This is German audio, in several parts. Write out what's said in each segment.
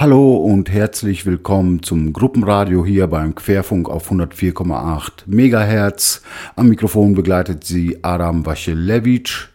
Hallo und herzlich willkommen zum Gruppenradio hier beim Querfunk auf 104,8 Megahertz. Am Mikrofon begleitet sie Adam Waschelewitsch.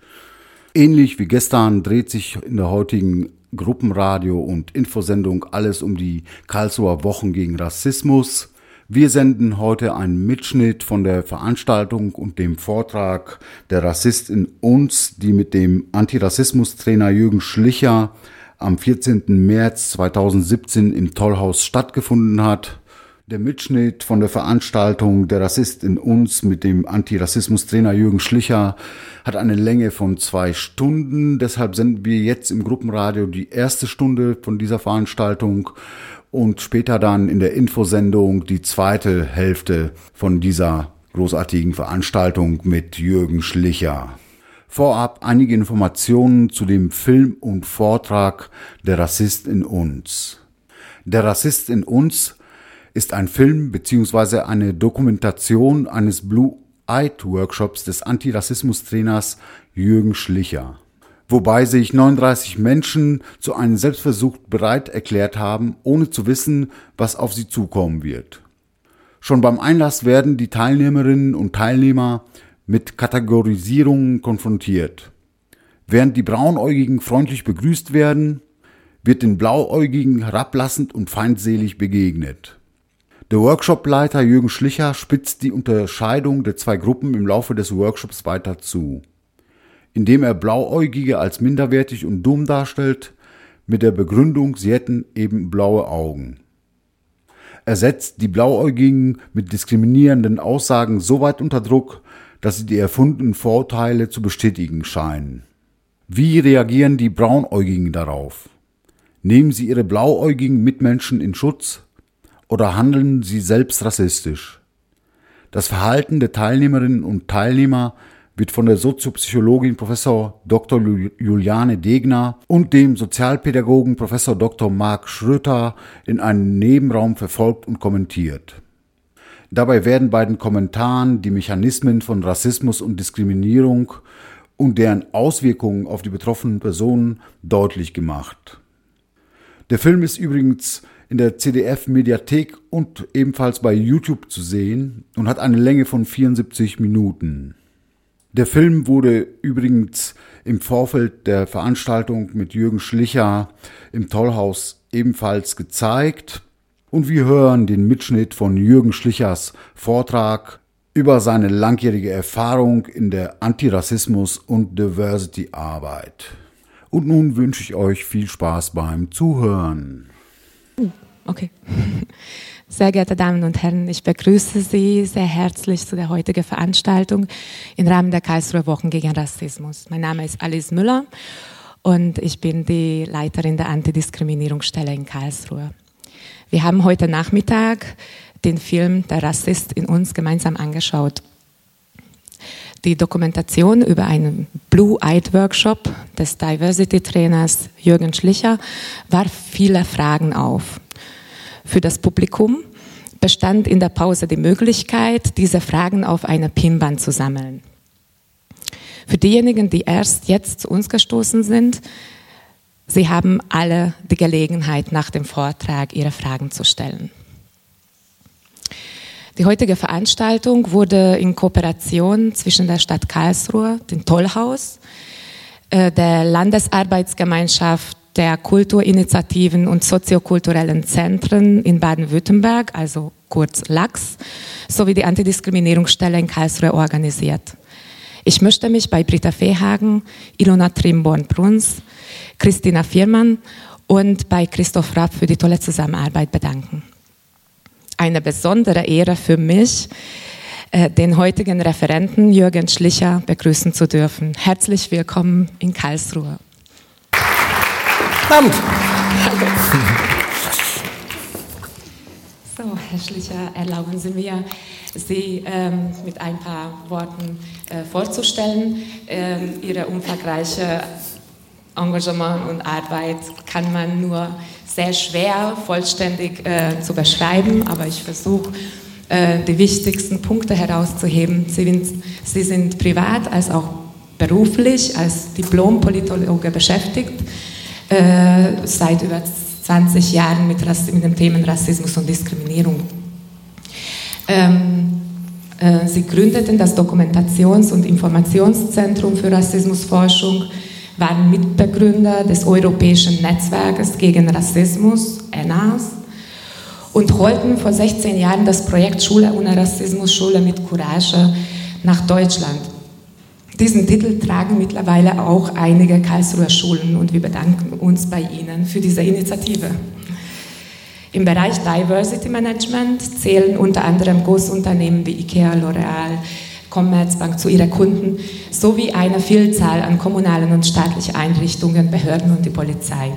Ähnlich wie gestern dreht sich in der heutigen Gruppenradio und Infosendung alles um die Karlsruher Wochen gegen Rassismus. Wir senden heute einen Mitschnitt von der Veranstaltung und dem Vortrag Der Rassist in uns, die mit dem Antirassismus-Trainer Jürgen Schlicher am 14. März 2017 im Tollhaus stattgefunden hat. Der Mitschnitt von der Veranstaltung Der Rassist in uns mit dem Antirassismus-Trainer Jürgen Schlicher hat eine Länge von zwei Stunden. Deshalb senden wir jetzt im Gruppenradio die erste Stunde von dieser Veranstaltung und später dann in der Infosendung die zweite Hälfte von dieser großartigen Veranstaltung mit Jürgen Schlicher. Vorab einige Informationen zu dem Film und Vortrag Der Rassist in uns. Der Rassist in uns ist ein Film bzw. eine Dokumentation eines Blue Eyed Workshops des Antirassismus-Trainers Jürgen Schlicher. Wobei sich 39 Menschen zu einem Selbstversuch bereit erklärt haben, ohne zu wissen, was auf sie zukommen wird. Schon beim Einlass werden die Teilnehmerinnen und Teilnehmer mit Kategorisierungen konfrontiert. Während die Braunäugigen freundlich begrüßt werden, wird den Blauäugigen herablassend und feindselig begegnet. Der Workshopleiter Jürgen Schlicher spitzt die Unterscheidung der zwei Gruppen im Laufe des Workshops weiter zu, indem er Blauäugige als minderwertig und dumm darstellt, mit der Begründung, sie hätten eben blaue Augen. Er setzt die Blauäugigen mit diskriminierenden Aussagen so weit unter Druck, dass sie die erfundenen Vorteile zu bestätigen scheinen. Wie reagieren die Braunäugigen darauf? Nehmen sie ihre blauäugigen Mitmenschen in Schutz oder handeln sie selbst rassistisch? Das Verhalten der Teilnehmerinnen und Teilnehmer wird von der Soziopsychologin Professor Dr. Juliane Degner und dem Sozialpädagogen Professor Dr. Marc Schröter in einem Nebenraum verfolgt und kommentiert. Dabei werden bei den Kommentaren die Mechanismen von Rassismus und Diskriminierung und deren Auswirkungen auf die betroffenen Personen deutlich gemacht. Der Film ist übrigens in der CDF-Mediathek und ebenfalls bei YouTube zu sehen und hat eine Länge von 74 Minuten. Der Film wurde übrigens im Vorfeld der Veranstaltung mit Jürgen Schlicher im Tollhaus ebenfalls gezeigt. Und wir hören den Mitschnitt von Jürgen Schlichers Vortrag über seine langjährige Erfahrung in der Antirassismus- und Diversity-Arbeit. Und nun wünsche ich euch viel Spaß beim Zuhören. Okay. Sehr geehrte Damen und Herren, ich begrüße Sie sehr herzlich zu der heutigen Veranstaltung im Rahmen der Karlsruher Wochen gegen Rassismus. Mein Name ist Alice Müller und ich bin die Leiterin der Antidiskriminierungsstelle in Karlsruhe. Wir haben heute Nachmittag den Film Der Rassist in uns gemeinsam angeschaut. Die Dokumentation über einen Blue Eyed Workshop des Diversity Trainers Jürgen Schlicher warf viele Fragen auf für das Publikum bestand in der Pause die Möglichkeit, diese Fragen auf einer Pinwand zu sammeln. Für diejenigen, die erst jetzt zu uns gestoßen sind, Sie haben alle die Gelegenheit, nach dem Vortrag Ihre Fragen zu stellen. Die heutige Veranstaltung wurde in Kooperation zwischen der Stadt Karlsruhe, dem Tollhaus, äh, der Landesarbeitsgemeinschaft der Kulturinitiativen und soziokulturellen Zentren in Baden-Württemberg, also kurz LAX, sowie die Antidiskriminierungsstelle in Karlsruhe organisiert. Ich möchte mich bei Britta Fehagen, Ilona Trimborn-Bruns, Christina Viermann und bei Christoph Rapp für die tolle Zusammenarbeit bedanken. Eine besondere Ehre für mich, äh, den heutigen Referenten Jürgen Schlicher begrüßen zu dürfen. Herzlich willkommen in Karlsruhe. Abend. So, Herr Schlicher, erlauben Sie mir, Sie ähm, mit ein paar Worten äh, vorzustellen. Ähm, Ihre umfangreiche Engagement und Arbeit kann man nur sehr schwer vollständig äh, zu beschreiben, aber ich versuche, äh, die wichtigsten Punkte herauszuheben. Sie sind, Sie sind privat als auch beruflich als Diplom-Politologe beschäftigt äh, seit über 20 Jahren mit, mit den Themen Rassismus und Diskriminierung. Ähm, äh, sie gründeten das Dokumentations- und Informationszentrum für Rassismusforschung, waren Mitbegründer des Europäischen Netzwerkes gegen Rassismus, ENAS, und holten vor 16 Jahren das Projekt Schule ohne Rassismus, Schule mit Courage nach Deutschland. Diesen Titel tragen mittlerweile auch einige Karlsruher Schulen und wir bedanken uns bei Ihnen für diese Initiative. Im Bereich Diversity Management zählen unter anderem Großunternehmen wie IKEA, L'Oreal, Commerzbank zu ihren Kunden sowie eine Vielzahl an kommunalen und staatlichen Einrichtungen, Behörden und die Polizei.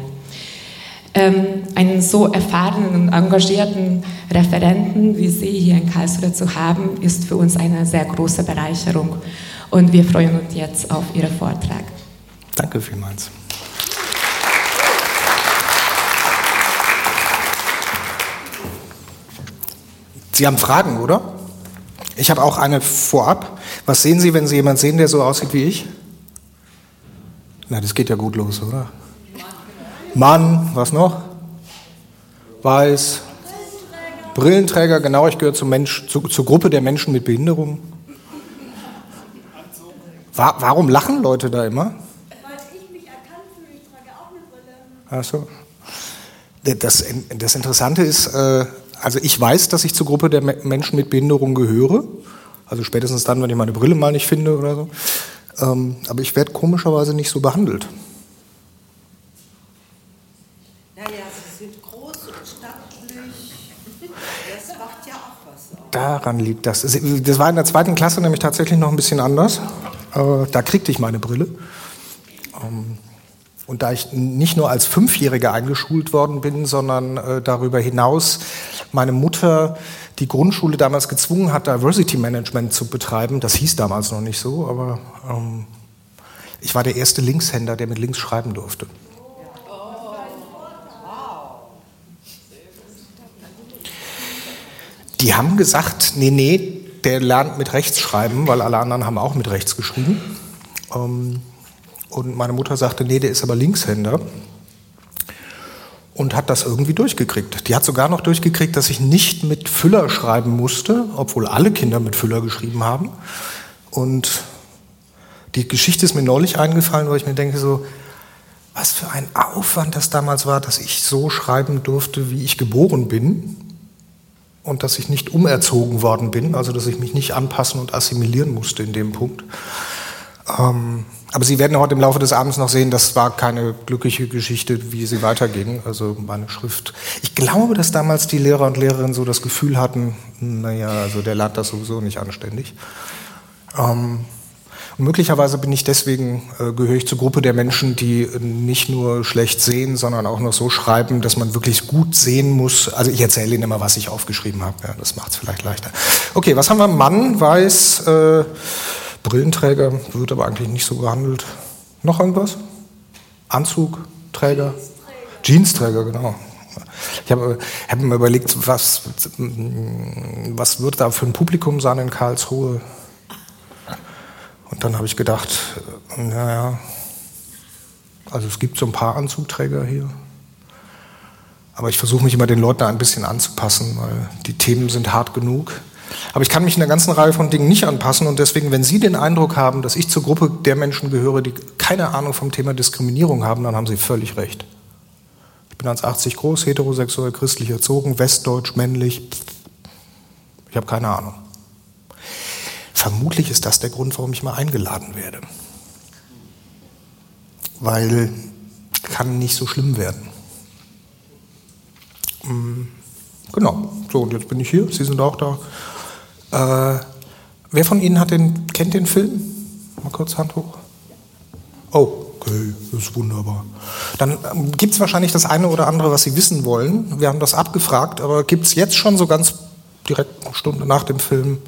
Ähm, einen so erfahrenen und engagierten Referenten wie Sie hier in Karlsruhe zu haben, ist für uns eine sehr große Bereicherung. Und wir freuen uns jetzt auf Ihren Vortrag. Danke vielmals. Sie haben Fragen, oder? Ich habe auch eine vorab. Was sehen Sie, wenn Sie jemanden sehen, der so aussieht wie ich? Na, das geht ja gut los, oder? Mann, was noch? Weiß. Brillenträger, genau, ich gehöre zum Mensch, zu, zur Gruppe der Menschen mit Behinderung. War, warum lachen Leute da immer? Weil ich mich erkannt fühle, ich trage auch eine Brille. Ach so. Das, das Interessante ist, äh, also ich weiß, dass ich zur Gruppe der Menschen mit Behinderung gehöre. Also spätestens dann, wenn ich meine Brille mal nicht finde oder so. Ähm, aber ich werde komischerweise nicht so behandelt. Naja, Sie sind groß und stattlich. Das macht ja auch was. Auch. Daran liegt das. Das war in der zweiten Klasse nämlich tatsächlich noch ein bisschen anders. Äh, da kriegte ich meine Brille. Ähm, und da ich nicht nur als Fünfjähriger eingeschult worden bin, sondern äh, darüber hinaus meine Mutter die Grundschule damals gezwungen hat, Diversity Management zu betreiben, das hieß damals noch nicht so, aber ähm, ich war der erste Linkshänder, der mit links schreiben durfte. Die haben gesagt, nee, nee, der lernt mit rechts schreiben, weil alle anderen haben auch mit rechts geschrieben. Ähm, und meine Mutter sagte, nee, der ist aber Linkshänder. Und hat das irgendwie durchgekriegt. Die hat sogar noch durchgekriegt, dass ich nicht mit Füller schreiben musste, obwohl alle Kinder mit Füller geschrieben haben. Und die Geschichte ist mir neulich eingefallen, weil ich mir denke so, was für ein Aufwand das damals war, dass ich so schreiben durfte, wie ich geboren bin und dass ich nicht umerzogen worden bin, also dass ich mich nicht anpassen und assimilieren musste in dem Punkt. Ähm, aber Sie werden heute im Laufe des Abends noch sehen, das war keine glückliche Geschichte, wie sie weiterging. Also meine Schrift. Ich glaube, dass damals die Lehrer und Lehrerinnen so das Gefühl hatten, naja, also der lernt das sowieso nicht anständig. Ähm, möglicherweise bin ich deswegen, äh, gehöre ich zur Gruppe der Menschen, die nicht nur schlecht sehen, sondern auch noch so schreiben, dass man wirklich gut sehen muss. Also ich erzähle Ihnen immer, was ich aufgeschrieben habe. Ja, das macht es vielleicht leichter. Okay, was haben wir? Mann, weiß, äh, Brillenträger, wird aber eigentlich nicht so gehandelt. Noch irgendwas? Anzugträger? Jeansträger, genau. Ich habe hab mir überlegt, was, was wird da für ein Publikum sein in Karlsruhe? Und dann habe ich gedacht, naja, also es gibt so ein paar Anzugträger hier. Aber ich versuche mich immer den Leuten ein bisschen anzupassen, weil die Themen sind hart genug. Aber ich kann mich in einer ganzen Reihe von Dingen nicht anpassen und deswegen, wenn Sie den Eindruck haben, dass ich zur Gruppe der Menschen gehöre, die keine Ahnung vom Thema Diskriminierung haben, dann haben Sie völlig recht. Ich bin 1,80 groß, heterosexuell, christlich erzogen, westdeutsch, männlich. Ich habe keine Ahnung. Vermutlich ist das der Grund, warum ich mal eingeladen werde. Weil kann nicht so schlimm werden. Mm, genau, so und jetzt bin ich hier, Sie sind auch da. Äh, wer von Ihnen hat den, kennt den Film? Mal kurz Hand hoch. Oh, okay, das ist wunderbar. Dann ähm, gibt es wahrscheinlich das eine oder andere, was Sie wissen wollen. Wir haben das abgefragt, aber gibt es jetzt schon so ganz direkt eine Stunde nach dem Film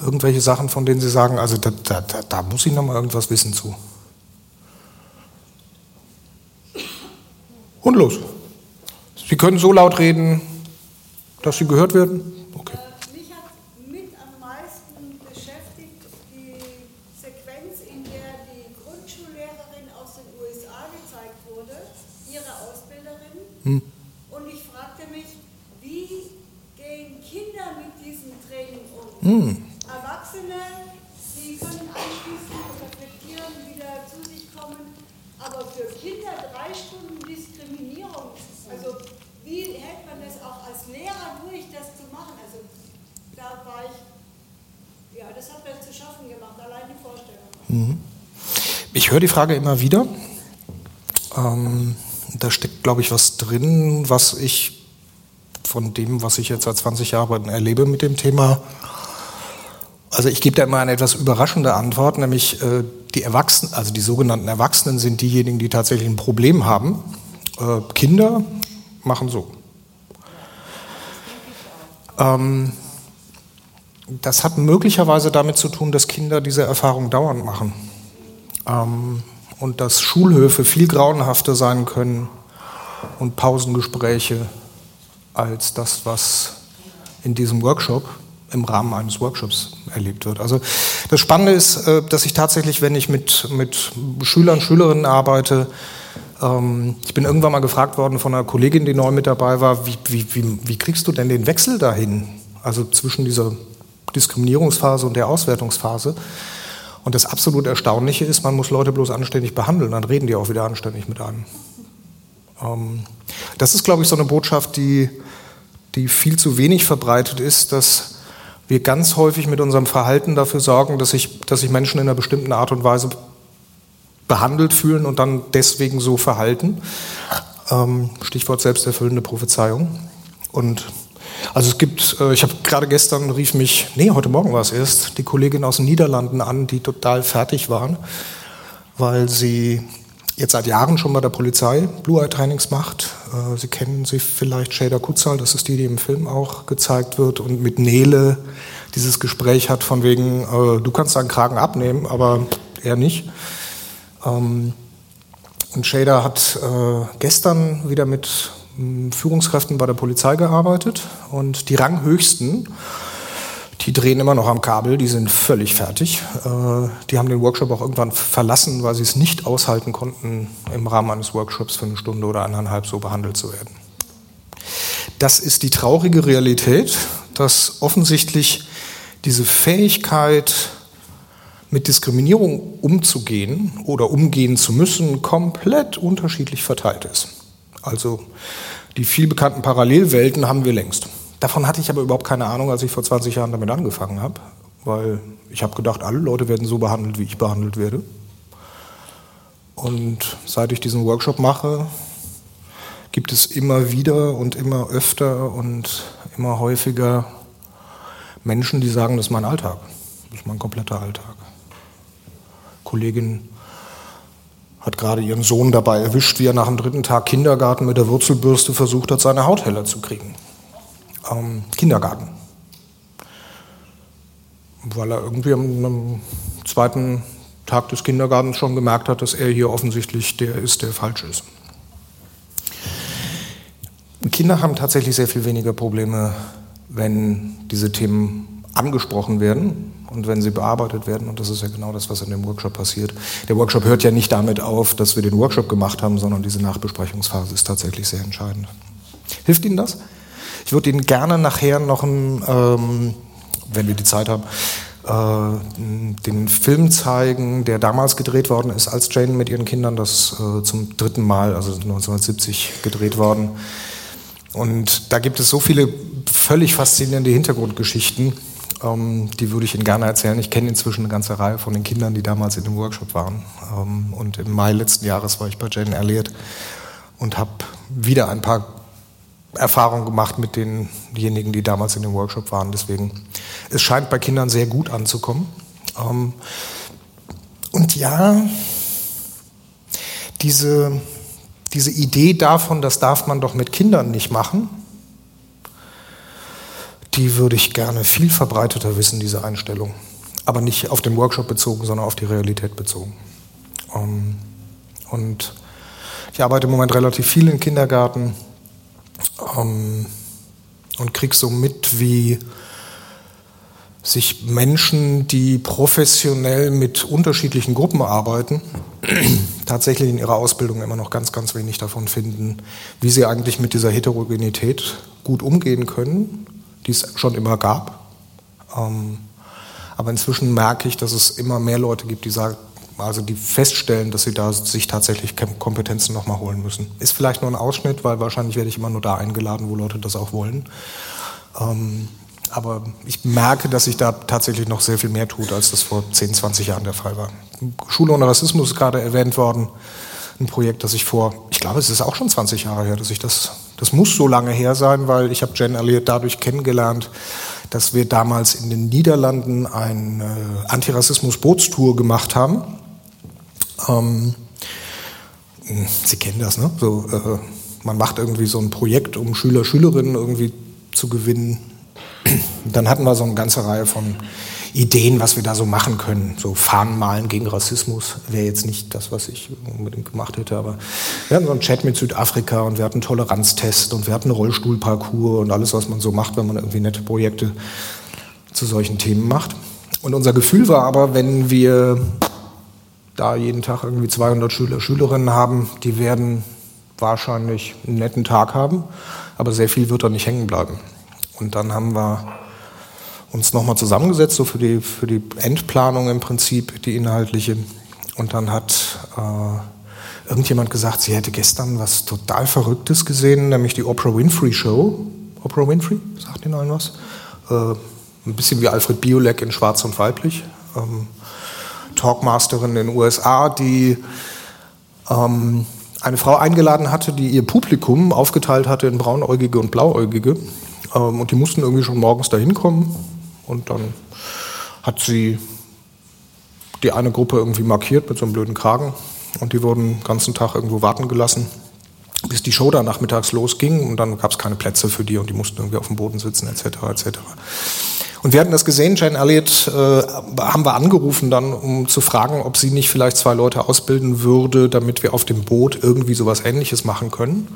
irgendwelche Sachen, von denen Sie sagen, also da, da, da, da muss ich noch mal irgendwas wissen zu? Und los. Sie können so laut reden, dass Sie gehört werden. Okay. Hm. mich, wie gehen Kinder mit diesem Training um? Hm. Erwachsene, die können anschließend reflektieren, wieder zu sich kommen, aber für Kinder drei Stunden Diskriminierung, also wie hält man das auch als Lehrer durch, das zu machen? Also da war ich, ja, das hat mir zu schaffen gemacht, allein die Vorstellung. Mhm. Ich höre die Frage immer wieder. Ähm, da steckt, glaube ich, was drin, was ich von dem, was ich jetzt seit 20 Jahren erlebe mit dem Thema, also ich gebe da immer eine etwas überraschende Antwort, nämlich äh, die Erwachsenen, also die sogenannten Erwachsenen sind diejenigen, die tatsächlich ein Problem haben. Äh, Kinder machen so. Ähm, das hat möglicherweise damit zu tun, dass Kinder diese Erfahrung dauernd machen. Ähm, und dass Schulhöfe viel grauenhafter sein können und Pausengespräche als das, was in diesem Workshop im Rahmen eines Workshops erlebt wird. Also das Spannende ist, äh, dass ich tatsächlich, wenn ich mit, mit Schülern, Schülerinnen arbeite, ähm, ich bin irgendwann mal gefragt worden von einer Kollegin, die neu mit dabei war, wie, wie, wie, wie kriegst du denn den Wechsel dahin? Also zwischen dieser Diskriminierungsphase und der Auswertungsphase. Und das absolut Erstaunliche ist, man muss Leute bloß anständig behandeln, dann reden die auch wieder anständig mit einem. Ähm, das ist, glaube ich, so eine Botschaft, die, die viel zu wenig verbreitet ist, dass wir ganz häufig mit unserem Verhalten dafür sorgen, dass sich, dass sich Menschen in einer bestimmten Art und Weise behandelt fühlen und dann deswegen so verhalten. Ähm, Stichwort selbsterfüllende Prophezeiung. Und also es gibt, äh, ich habe gerade gestern rief mich, nee, heute Morgen war es erst, die Kollegin aus den Niederlanden an, die total fertig waren, weil sie jetzt seit Jahren schon bei der Polizei Blue Eye Trainings macht. Äh, sie kennen sie vielleicht, Shader Kutzal, das ist die, die im Film auch gezeigt wird und mit Nele dieses Gespräch hat von wegen, äh, du kannst deinen Kragen abnehmen, aber er nicht. Ähm, und Shader hat gestern wieder mit Führungskräften bei der Polizei gearbeitet und die Ranghöchsten, die drehen immer noch am Kabel, die sind völlig fertig. Äh, die haben den Workshop auch irgendwann verlassen, weil sie es nicht aushalten konnten, im Rahmen eines Workshops für eine Stunde oder eineinhalb so behandelt zu werden. Das ist die traurige Realität, dass offensichtlich diese Fähigkeit, mit Diskriminierung umzugehen oder umgehen zu müssen, komplett unterschiedlich verteilt ist. Also die viel bekannten Parallelwelten haben wir längst. Davon hatte ich aber überhaupt keine Ahnung, als ich vor 20 Jahren damit angefangen habe, weil ich habe gedacht, alle Leute werden so behandelt, wie ich behandelt werde. Und seit ich diesen Workshop mache, gibt es immer wieder und immer öfter und immer häufiger Menschen, die sagen, das ist mein Alltag. Das ist mein kompletter Alltag. Kolleginnen hat gerade ihren Sohn dabei erwischt, wie er nach dem dritten Tag Kindergarten mit der Wurzelbürste versucht hat, seine Haut heller zu kriegen. Ähm, Kindergarten. Weil er irgendwie am, am, zweiten Tag des Kindergartens schon gemerkt hat, dass er hier offensichtlich der ist, der falsch ist. Kinder haben tatsächlich sehr viel weniger Probleme, wenn diese Themen angesprochen werden und wenn sie bearbeitet werden. Und das ist ja genau das, was in dem Workshop passiert. Der Workshop hört ja nicht damit auf, dass wir den Workshop gemacht haben, sondern diese Nachbesprechungsphase ist tatsächlich sehr entscheidend. Hilft Ihnen das? Ich würde Ihnen gerne nachher noch, ein, ähm, wenn wir die Zeit haben, äh, den Film zeigen, der damals gedreht worden ist, als Jane mit ihren Kindern, das äh, zum dritten Mal, also 1970 gedreht worden. Und da gibt es so viele völlig faszinierende Hintergrundgeschichten ähm, die würde ich Ihnen gerne erzählen. Ich kenne inzwischen eine ganze Reihe von den Kindern, die damals in dem Workshop waren. Ähm, und im Mai letzten Jahres war ich bei Jane Elliott und habe wieder ein paar Erfahrungen gemacht mit denjenigen, die damals in dem Workshop waren. Deswegen, es scheint bei Kindern sehr gut anzukommen. Ähm, und ja, diese, diese Idee davon, das darf man doch mit Kindern nicht machen, die würde ich gerne viel verbreiteter wissen, diese Einstellung. Aber nicht auf den Workshop bezogen, sondern auf die Realität bezogen. Ähm, und ich arbeite im Moment relativ viel im Kindergarten ähm, und kriege so mit, wie sich Menschen, die professionell mit unterschiedlichen Gruppen arbeiten, tatsächlich in ihrer Ausbildung immer noch ganz, ganz wenig davon finden, wie sie eigentlich mit dieser Heterogenität gut umgehen können, die es schon immer gab. Ähm, aber inzwischen merke ich, dass es immer mehr Leute gibt, die sagen, also die feststellen, dass sie da sich tatsächlich Kompetenzen nochmal holen müssen. Ist vielleicht nur ein Ausschnitt, weil wahrscheinlich werde ich immer nur da eingeladen, wo Leute das auch wollen. Ähm, aber ich merke, dass sich da tatsächlich noch sehr viel mehr tut, als das vor 10, 20 Jahren der Fall war. Schule ohne Rassismus ist gerade erwähnt worden. Ein Projekt, das ich vor, ich glaube, es ist auch schon 20 Jahre her, dass ich das, das muss so lange her sein, weil ich habe Jen Elliott dadurch kennengelernt, dass wir damals in den Niederlanden eine Antirassismus-Bootstour gemacht haben. Ähm, Sie kennen das, ne? So, äh, man macht irgendwie so ein Projekt, um Schüler, Schülerinnen irgendwie zu gewinnen dann hatten wir so eine ganze Reihe von Ideen, was wir da so machen können. So Fahnen malen gegen Rassismus wäre jetzt nicht das, was ich unbedingt gemacht hätte, aber wir hatten so einen Chat mit Südafrika und wir hatten einen Toleranztest und wir hatten einen Rollstuhlparcours und alles, was man so macht, wenn man irgendwie nette Projekte zu solchen Themen macht. Und unser Gefühl war aber, wenn wir da jeden Tag irgendwie 200 Schüler, Schülerinnen haben, die werden wahrscheinlich einen netten Tag haben, aber sehr viel wird da nicht hängen bleiben. Und dann haben wir uns nochmal zusammengesetzt, so für die, für die Endplanung im Prinzip, die inhaltliche. Und dann hat äh, irgendjemand gesagt, sie hätte gestern was total Verrücktes gesehen, nämlich die Oprah Winfrey Show. Oprah Winfrey, sagt Ihnen allen was? Äh, ein bisschen wie Alfred Biolek in Schwarz und Weiblich. Ähm, Talkmasterin in den USA, die ähm, eine Frau eingeladen hatte, die ihr Publikum aufgeteilt hatte in Braunäugige und Blauäugige. Ähm, und die mussten irgendwie schon morgens dahin kommen. Und dann hat sie die eine Gruppe irgendwie markiert mit so einem blöden Kragen. Und die wurden den ganzen Tag irgendwo warten gelassen, bis die Show dann nachmittags losging. Und dann gab es keine Plätze für die und die mussten irgendwie auf dem Boden sitzen, etc. etc. Und wir hatten das gesehen, Jane Elliott äh, haben wir angerufen dann, um zu fragen, ob sie nicht vielleicht zwei Leute ausbilden würde, damit wir auf dem Boot irgendwie sowas ähnliches machen können.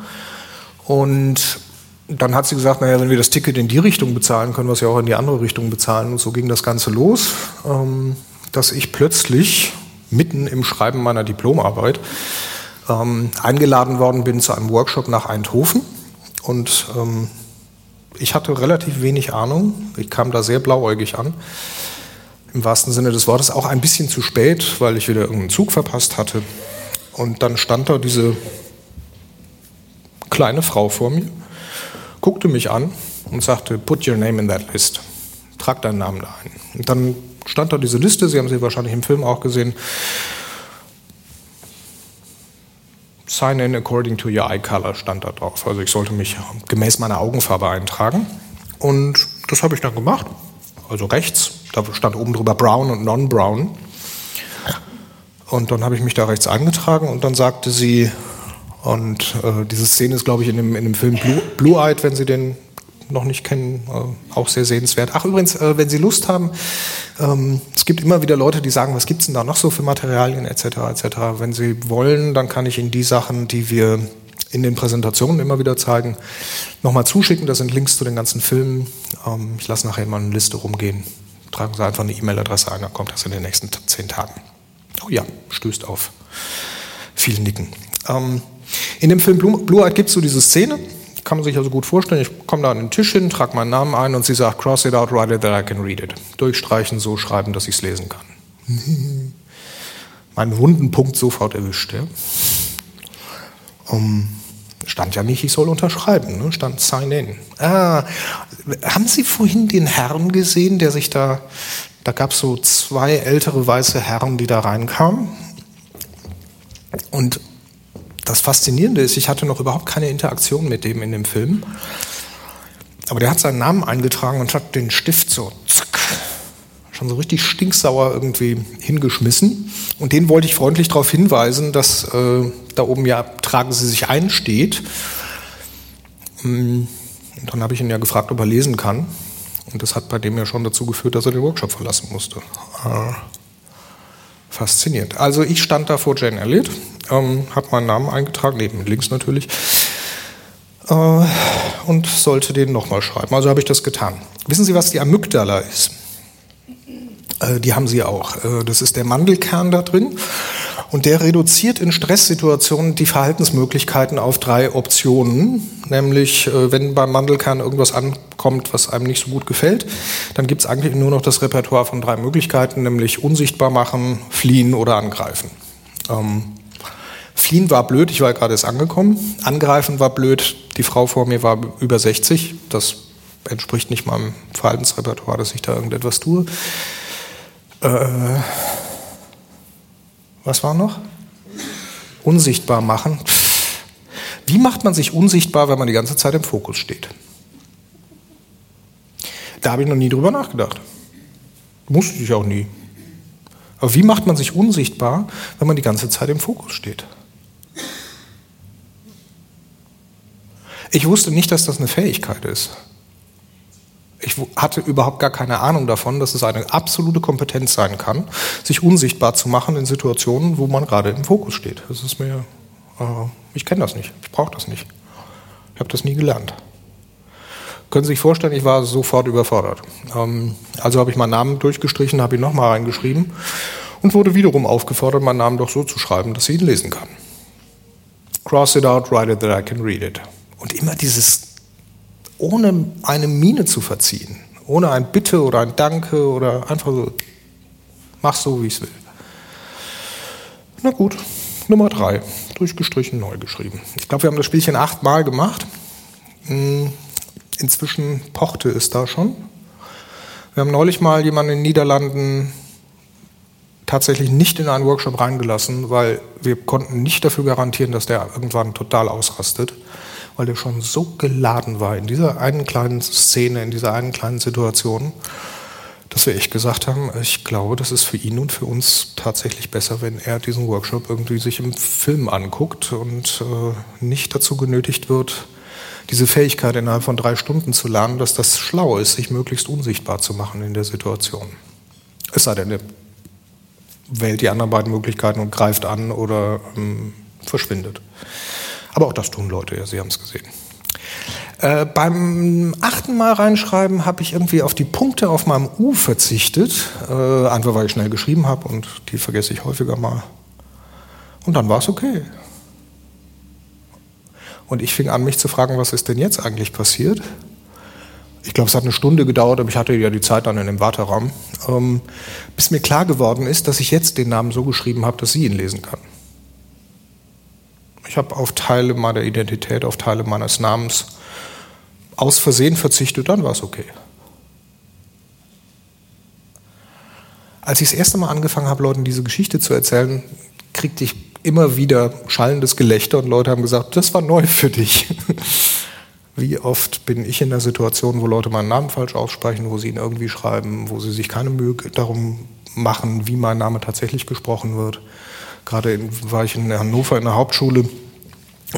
Und dann hat sie gesagt, naja, wenn wir das Ticket in die Richtung bezahlen, können wir es ja auch in die andere Richtung bezahlen. Und so ging das Ganze los, ähm, dass ich plötzlich mitten im Schreiben meiner Diplomarbeit ähm, eingeladen worden bin zu einem Workshop nach Eindhoven. Und ähm, ich hatte relativ wenig Ahnung. Ich kam da sehr blauäugig an. Im wahrsten Sinne des Wortes auch ein bisschen zu spät, weil ich wieder irgendeinen Zug verpasst hatte. Und dann stand da diese kleine Frau vor mir guckte mich an und sagte, put your name in that list. Trag deinen Namen da ein. Und dann stand da diese Liste, Sie haben sie wahrscheinlich im Film auch gesehen. Sign in according to your eye color stand da drauf. Also ich sollte mich gemäß meiner Augenfarbe eintragen. Und das habe ich dann gemacht. Also rechts, da stand oben drüber Brown und Non-Brown. Und dann habe ich mich da rechts eingetragen und dann sagte sie, und äh, diese Szene ist, glaube ich, in dem, in dem Film Blue, Blue Eyed, wenn Sie den noch nicht kennen, äh, auch sehr sehenswert. Ach übrigens, äh, wenn Sie Lust haben, ähm, es gibt immer wieder Leute, die sagen, was gibt es denn da noch so für Materialien etc. etc. Wenn Sie wollen, dann kann ich Ihnen die Sachen, die wir in den Präsentationen immer wieder zeigen, nochmal zuschicken. Das sind Links zu den ganzen Filmen. Ähm, ich lasse nachher mal eine Liste rumgehen. Tragen Sie einfach eine E-Mail-Adresse ein, dann kommt das in den nächsten zehn Tagen. Oh ja, stößt auf viel Nicken. Ähm, in dem Film Blue, Eyed gibt es so diese Szene, kann man sich also gut vorstellen. Ich komme da an den Tisch hin, trage meinen Namen ein und sie sagt, cross it out, write it that I can read it. Durchstreichen, so schreiben, dass ich es lesen kann. Meinen wunden Punkt sofort erwischt. Ja. Um, stand ja nicht, ich soll unterschreiben, ne? stand sign in. Ah, haben Sie vorhin den Herrn gesehen, der sich da, da gab es so zwei ältere weiße Herren, die da reinkamen. Und das Faszinierende ist, ich hatte noch überhaupt keine Interaktion mit dem in dem Film. Aber der hat seinen Namen eingetragen und hat den Stift so zack, schon so richtig stinksauer irgendwie hingeschmissen. Und den wollte ich freundlich darauf hinweisen, dass äh, da oben ja tragen Sie sich ein steht. Mm, und dann habe ich ihn ja gefragt, ob er lesen kann. Und das hat bei dem ja schon dazu geführt, dass er den Workshop verlassen musste. Äh, faszinierend. Also ich stand da vor Jane Elliott ähm, habe meinen Namen eingetragen, neben links natürlich, äh, und sollte den nochmal schreiben. Also habe ich das getan. Wissen Sie, was die Amygdala ist? Äh, die haben Sie auch. Äh, das ist der Mandelkern da drin. Und der reduziert in Stresssituationen die Verhaltensmöglichkeiten auf drei Optionen. Nämlich, äh, wenn beim Mandelkern irgendwas ankommt, was einem nicht so gut gefällt, dann gibt es eigentlich nur noch das Repertoire von drei Möglichkeiten, nämlich unsichtbar machen, fliehen oder angreifen. Ähm, fliehen war blöd, ich war gerade erst angekommen. Angreifen war blöd, die Frau vor mir war über 60. Das entspricht nicht meinem Verhaltensrepertoire, dass ich da irgendetwas tue. Äh, was war noch? Unsichtbar machen. Wie macht man sich unsichtbar, wenn man die ganze Zeit im Fokus steht? Da habe ich noch nie drüber nachgedacht. Musste ich auch nie. Aber wie macht man sich unsichtbar, wenn man die ganze Zeit im Fokus steht? Ich wusste nicht, dass das eine Fähigkeit ist. Ich hatte überhaupt gar keine Ahnung davon, dass es eine absolute Kompetenz sein kann, sich unsichtbar zu machen in Situationen, wo man gerade im Fokus steht. Das ist mir, äh, ich kenne das nicht, ich brauche das nicht. Ich habe das nie gelernt. Können Sie sich vorstellen, ich war sofort überfordert. Ähm, also habe ich meinen Namen durchgestrichen, habe ihn nochmal reingeschrieben und wurde wiederum aufgefordert, meinen Namen doch so zu schreiben, dass sie ihn lesen kann. Cross it out, write it that I can read it. Und immer dieses ohne eine Miene zu verziehen, ohne ein Bitte oder ein Danke oder einfach so, mach so, wie ich es will. Na gut, Nummer drei, durchgestrichen, neu geschrieben. Ich glaube, wir haben das Spielchen achtmal gemacht. Hm, inzwischen pochte es da schon. Wir haben neulich mal jemanden in den Niederlanden tatsächlich nicht in einen Workshop reingelassen, weil wir konnten nicht dafür garantieren, dass der irgendwann total ausrastet weil der schon so geladen war in dieser einen kleinen Szene, in dieser einen kleinen Situation, dass wir echt gesagt haben, ich glaube, das ist für ihn und für uns tatsächlich besser, wenn er diesen Workshop irgendwie sich im Film anguckt und äh, nicht dazu genötigt wird, diese Fähigkeit innerhalb von drei Stunden zu lernen, dass das schlau ist, sich möglichst unsichtbar zu machen in der Situation. Es sei denn, er wählt die anderen beiden Möglichkeiten und greift an oder ähm, verschwindet. Aber auch das tun Leute, ja, Sie haben es gesehen. Äh, beim achten Mal reinschreiben habe ich irgendwie auf die Punkte auf meinem U verzichtet, äh, einfach weil ich schnell geschrieben habe und die vergesse ich häufiger mal. Und dann war es okay. Und ich fing an, mich zu fragen, was ist denn jetzt eigentlich passiert? Ich glaube, es hat eine Stunde gedauert, aber ich hatte ja die Zeit dann in dem Warteraum, ähm, bis mir klar geworden ist, dass ich jetzt den Namen so geschrieben habe, dass sie ihn lesen kann. Ich habe auf Teile meiner Identität, auf Teile meines Namens aus Versehen verzichtet, dann war es okay. Als ich das erste Mal angefangen habe, Leuten diese Geschichte zu erzählen, kriegte ich immer wieder schallendes Gelächter und Leute haben gesagt, das war neu für dich. Wie oft bin ich in der Situation, wo Leute meinen Namen falsch aussprechen, wo sie ihn irgendwie schreiben, wo sie sich keine Mühe darum machen, wie mein Name tatsächlich gesprochen wird. Gerade in, war ich in Hannover in der Hauptschule,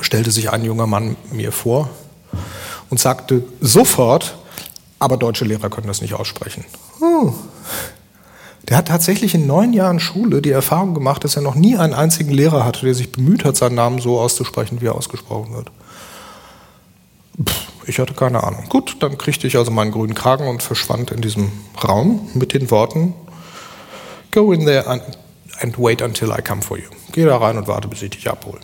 stellte sich ein junger Mann mir vor und sagte sofort, aber deutsche Lehrer können das nicht aussprechen. Oh. Der hat tatsächlich in neun Jahren Schule die Erfahrung gemacht, dass er noch nie einen einzigen Lehrer hatte, der sich bemüht hat, seinen Namen so auszusprechen, wie er ausgesprochen wird. Pff, ich hatte keine Ahnung. Gut, dann kriegte ich also meinen grünen Kragen und verschwand in diesem Raum mit den Worten, Go in there and and wait until I come for you. Geh da rein und warte, bis ich dich abhole.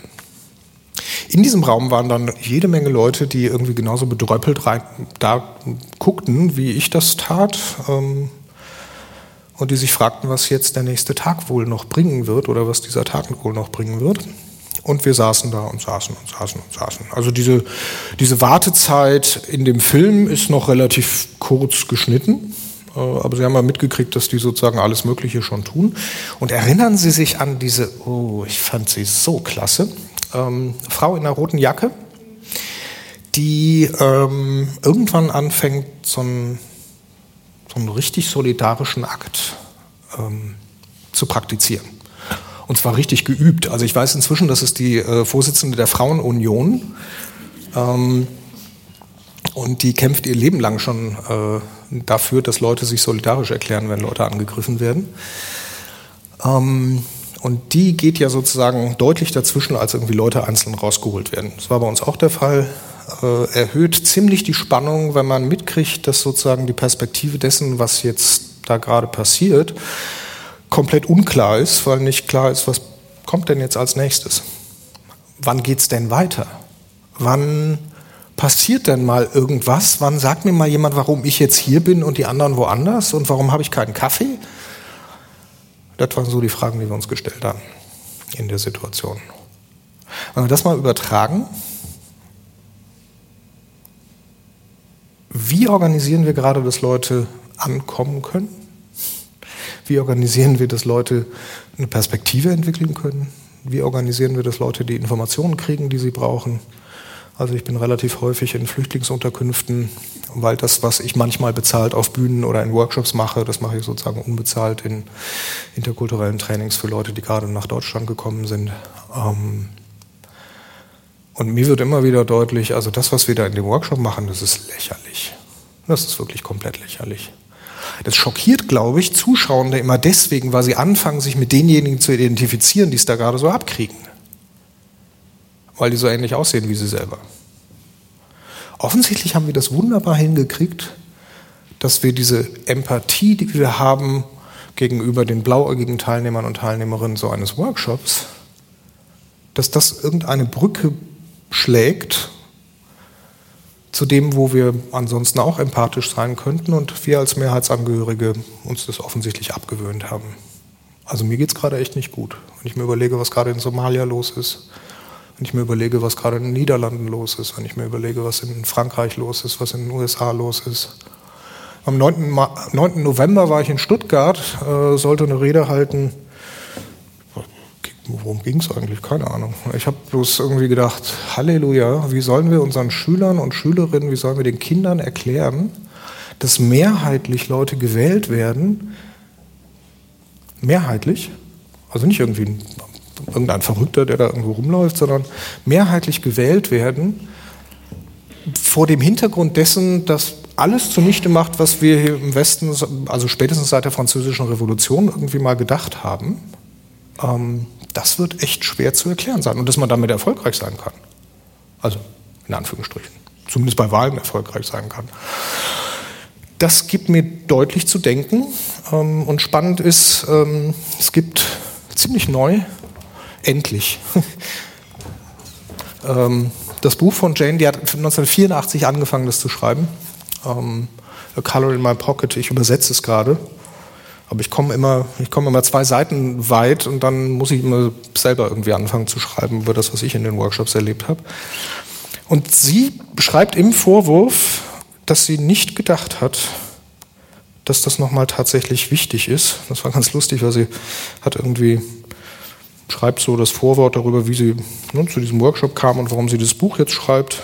In diesem Raum waren dann jede Menge Leute, die irgendwie genauso bedröppelt rein, da guckten, wie ich das tat. Ähm, und die sich fragten, was jetzt der nächste Tag wohl noch bringen wird oder was dieser Tag wohl noch bringen wird. Und wir saßen da und saßen und saßen und saßen. Also diese, diese Wartezeit in dem Film ist noch relativ kurz geschnitten. Äh, aber Sie haben ja mitgekriegt, dass die sozusagen alles Mögliche schon tun. Und erinnern Sie sich an diese, oh, ich fand sie so klasse, ähm, Frau in einer roten Jacke, die ähm, irgendwann anfängt, so einen, so einen richtig solidarischen Akt ähm, zu praktizieren. Und zwar richtig geübt. Also ich weiß inzwischen, das ist die äh, Vorsitzende der Frauenunion. Ähm, und die kämpft ihr Leben lang schon äh, dafür, dass Leute sich solidarisch erklären, wenn Leute angegriffen werden. Ähm, und die geht ja sozusagen deutlich dazwischen, als irgendwie Leute einzeln rausgeholt werden. Das war bei uns auch der Fall. Äh, erhöht ziemlich die Spannung, wenn man mitkriegt, dass sozusagen die Perspektive dessen, was jetzt da gerade passiert, komplett unklar ist, weil nicht klar ist, was kommt denn jetzt als nächstes? Wann geht's denn weiter? Wann passiert denn mal irgendwas? Wann sagt mir mal jemand, warum ich jetzt hier bin und die anderen woanders? Und warum habe ich keinen Kaffee? Das waren so die Fragen, die wir uns gestellt haben in der Situation. Wenn wir das mal übertragen, wie organisieren wir gerade, dass Leute ankommen können? Wie organisieren wir, dass Leute eine Perspektive entwickeln können? Wie organisieren wir, dass Leute die Informationen kriegen, die sie brauchen? Also ich bin relativ häufig in Flüchtlingsunterkünften, weil das, was ich manchmal bezahlt auf Bühnen oder in Workshops mache, das mache ich sozusagen unbezahlt in interkulturellen Trainings für Leute, die gerade nach Deutschland gekommen sind. Ähm, und mir wird immer wieder deutlich, also das, was wir da in dem Workshop machen, das ist lächerlich. Das ist wirklich komplett lächerlich. Das schockiert, glaube ich, Zuschauende immer deswegen, weil sie anfangen, sich mit denjenigen zu identifizieren, die es da gerade so abkriegen weil die so ähnlich aussehen wie sie selber. Offensichtlich haben wir das wunderbar hingekriegt, dass wir diese Empathie, die wir haben gegenüber den blauäugigen Teilnehmern und Teilnehmerinnen so eines Workshops, dass das irgendeine Brücke schlägt zu dem, wo wir ansonsten auch empathisch sein könnten und wir als Mehrheitsangehörige uns das offensichtlich abgewöhnt haben. Also mir geht es gerade echt nicht gut. Wenn ich mir überlege, was gerade in Somalia los ist, wenn ich mir überlege, was gerade in den Niederlanden los ist, wenn ich mir überlege, was in Frankreich los ist, was in den USA los ist. Am 9. 9. November war ich in Stuttgart, äh, sollte eine Rede halten. Worum ging es eigentlich? Keine Ahnung. Ich habe bloß irgendwie gedacht, Halleluja, wie sollen wir unseren Schülern und Schülerinnen, wie sollen wir den Kindern erklären, dass mehrheitlich Leute gewählt werden, mehrheitlich, also nicht irgendwie ein irgendein Verrückter, der da irgendwo rumläuft, sondern mehrheitlich gewählt werden vor dem Hintergrund dessen, dass alles zunichte macht, was wir hier im Westen, also spätestens seit der Französischen Revolution irgendwie mal gedacht haben. Ähm, das wird echt schwer zu erklären sein und dass man damit erfolgreich sein kann. Also in Anführungsstrichen. Zumindest bei Wahlen erfolgreich sein kann. Das gibt mir deutlich zu denken. Ähm, und spannend ist, ähm, es gibt ziemlich neu endlich. ähm, das Buch von Jane, die hat 1984 angefangen, das zu schreiben. Ähm, A Color in My Pocket, ich übersetze es gerade. Aber ich komme immer, ich komme immer zwei Seiten weit und dann muss ich immer selber irgendwie anfangen zu schreiben über das, was ich in den Workshops erlebt habe. Und sie beschreibt im Vorwurf, dass sie nicht gedacht hat, dass das nochmal tatsächlich wichtig ist. Das war ganz lustig, weil sie hat irgendwie schreibt so das Vorwort darüber, wie sie ne, zu diesem Workshop kam und warum sie das Buch jetzt schreibt.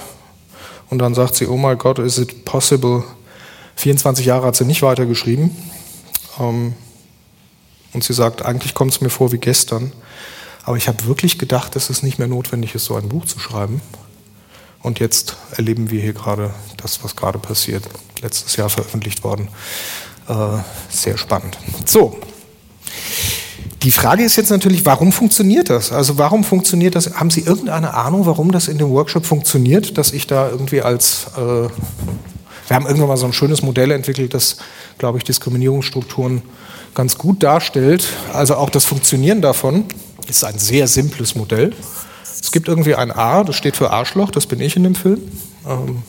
Und dann sagt sie, oh my God, is it possible? 24 Jahre hat sie nicht weitergeschrieben. Ähm, und sie sagt, eigentlich kommt es mir vor wie gestern. Aber ich habe wirklich gedacht, dass es nicht mehr notwendig ist, so ein Buch zu schreiben. Und jetzt erleben wir hier gerade das, was gerade passiert. Letztes Jahr veröffentlicht worden. Äh, sehr spannend. So. Die Frage ist jetzt natürlich, warum funktioniert das? Also warum funktioniert das? Haben Sie irgendeine Ahnung, warum das in dem Workshop funktioniert, dass ich da irgendwie als... Äh, wir haben irgendwann mal so ein schönes Modell entwickelt, das, glaube ich, Diskriminierungsstrukturen ganz gut darstellt. Also auch das Funktionieren davon ist ein sehr simples Modell. Es gibt irgendwie ein A, das steht für Arschloch, das bin ich in dem Film. Ähm,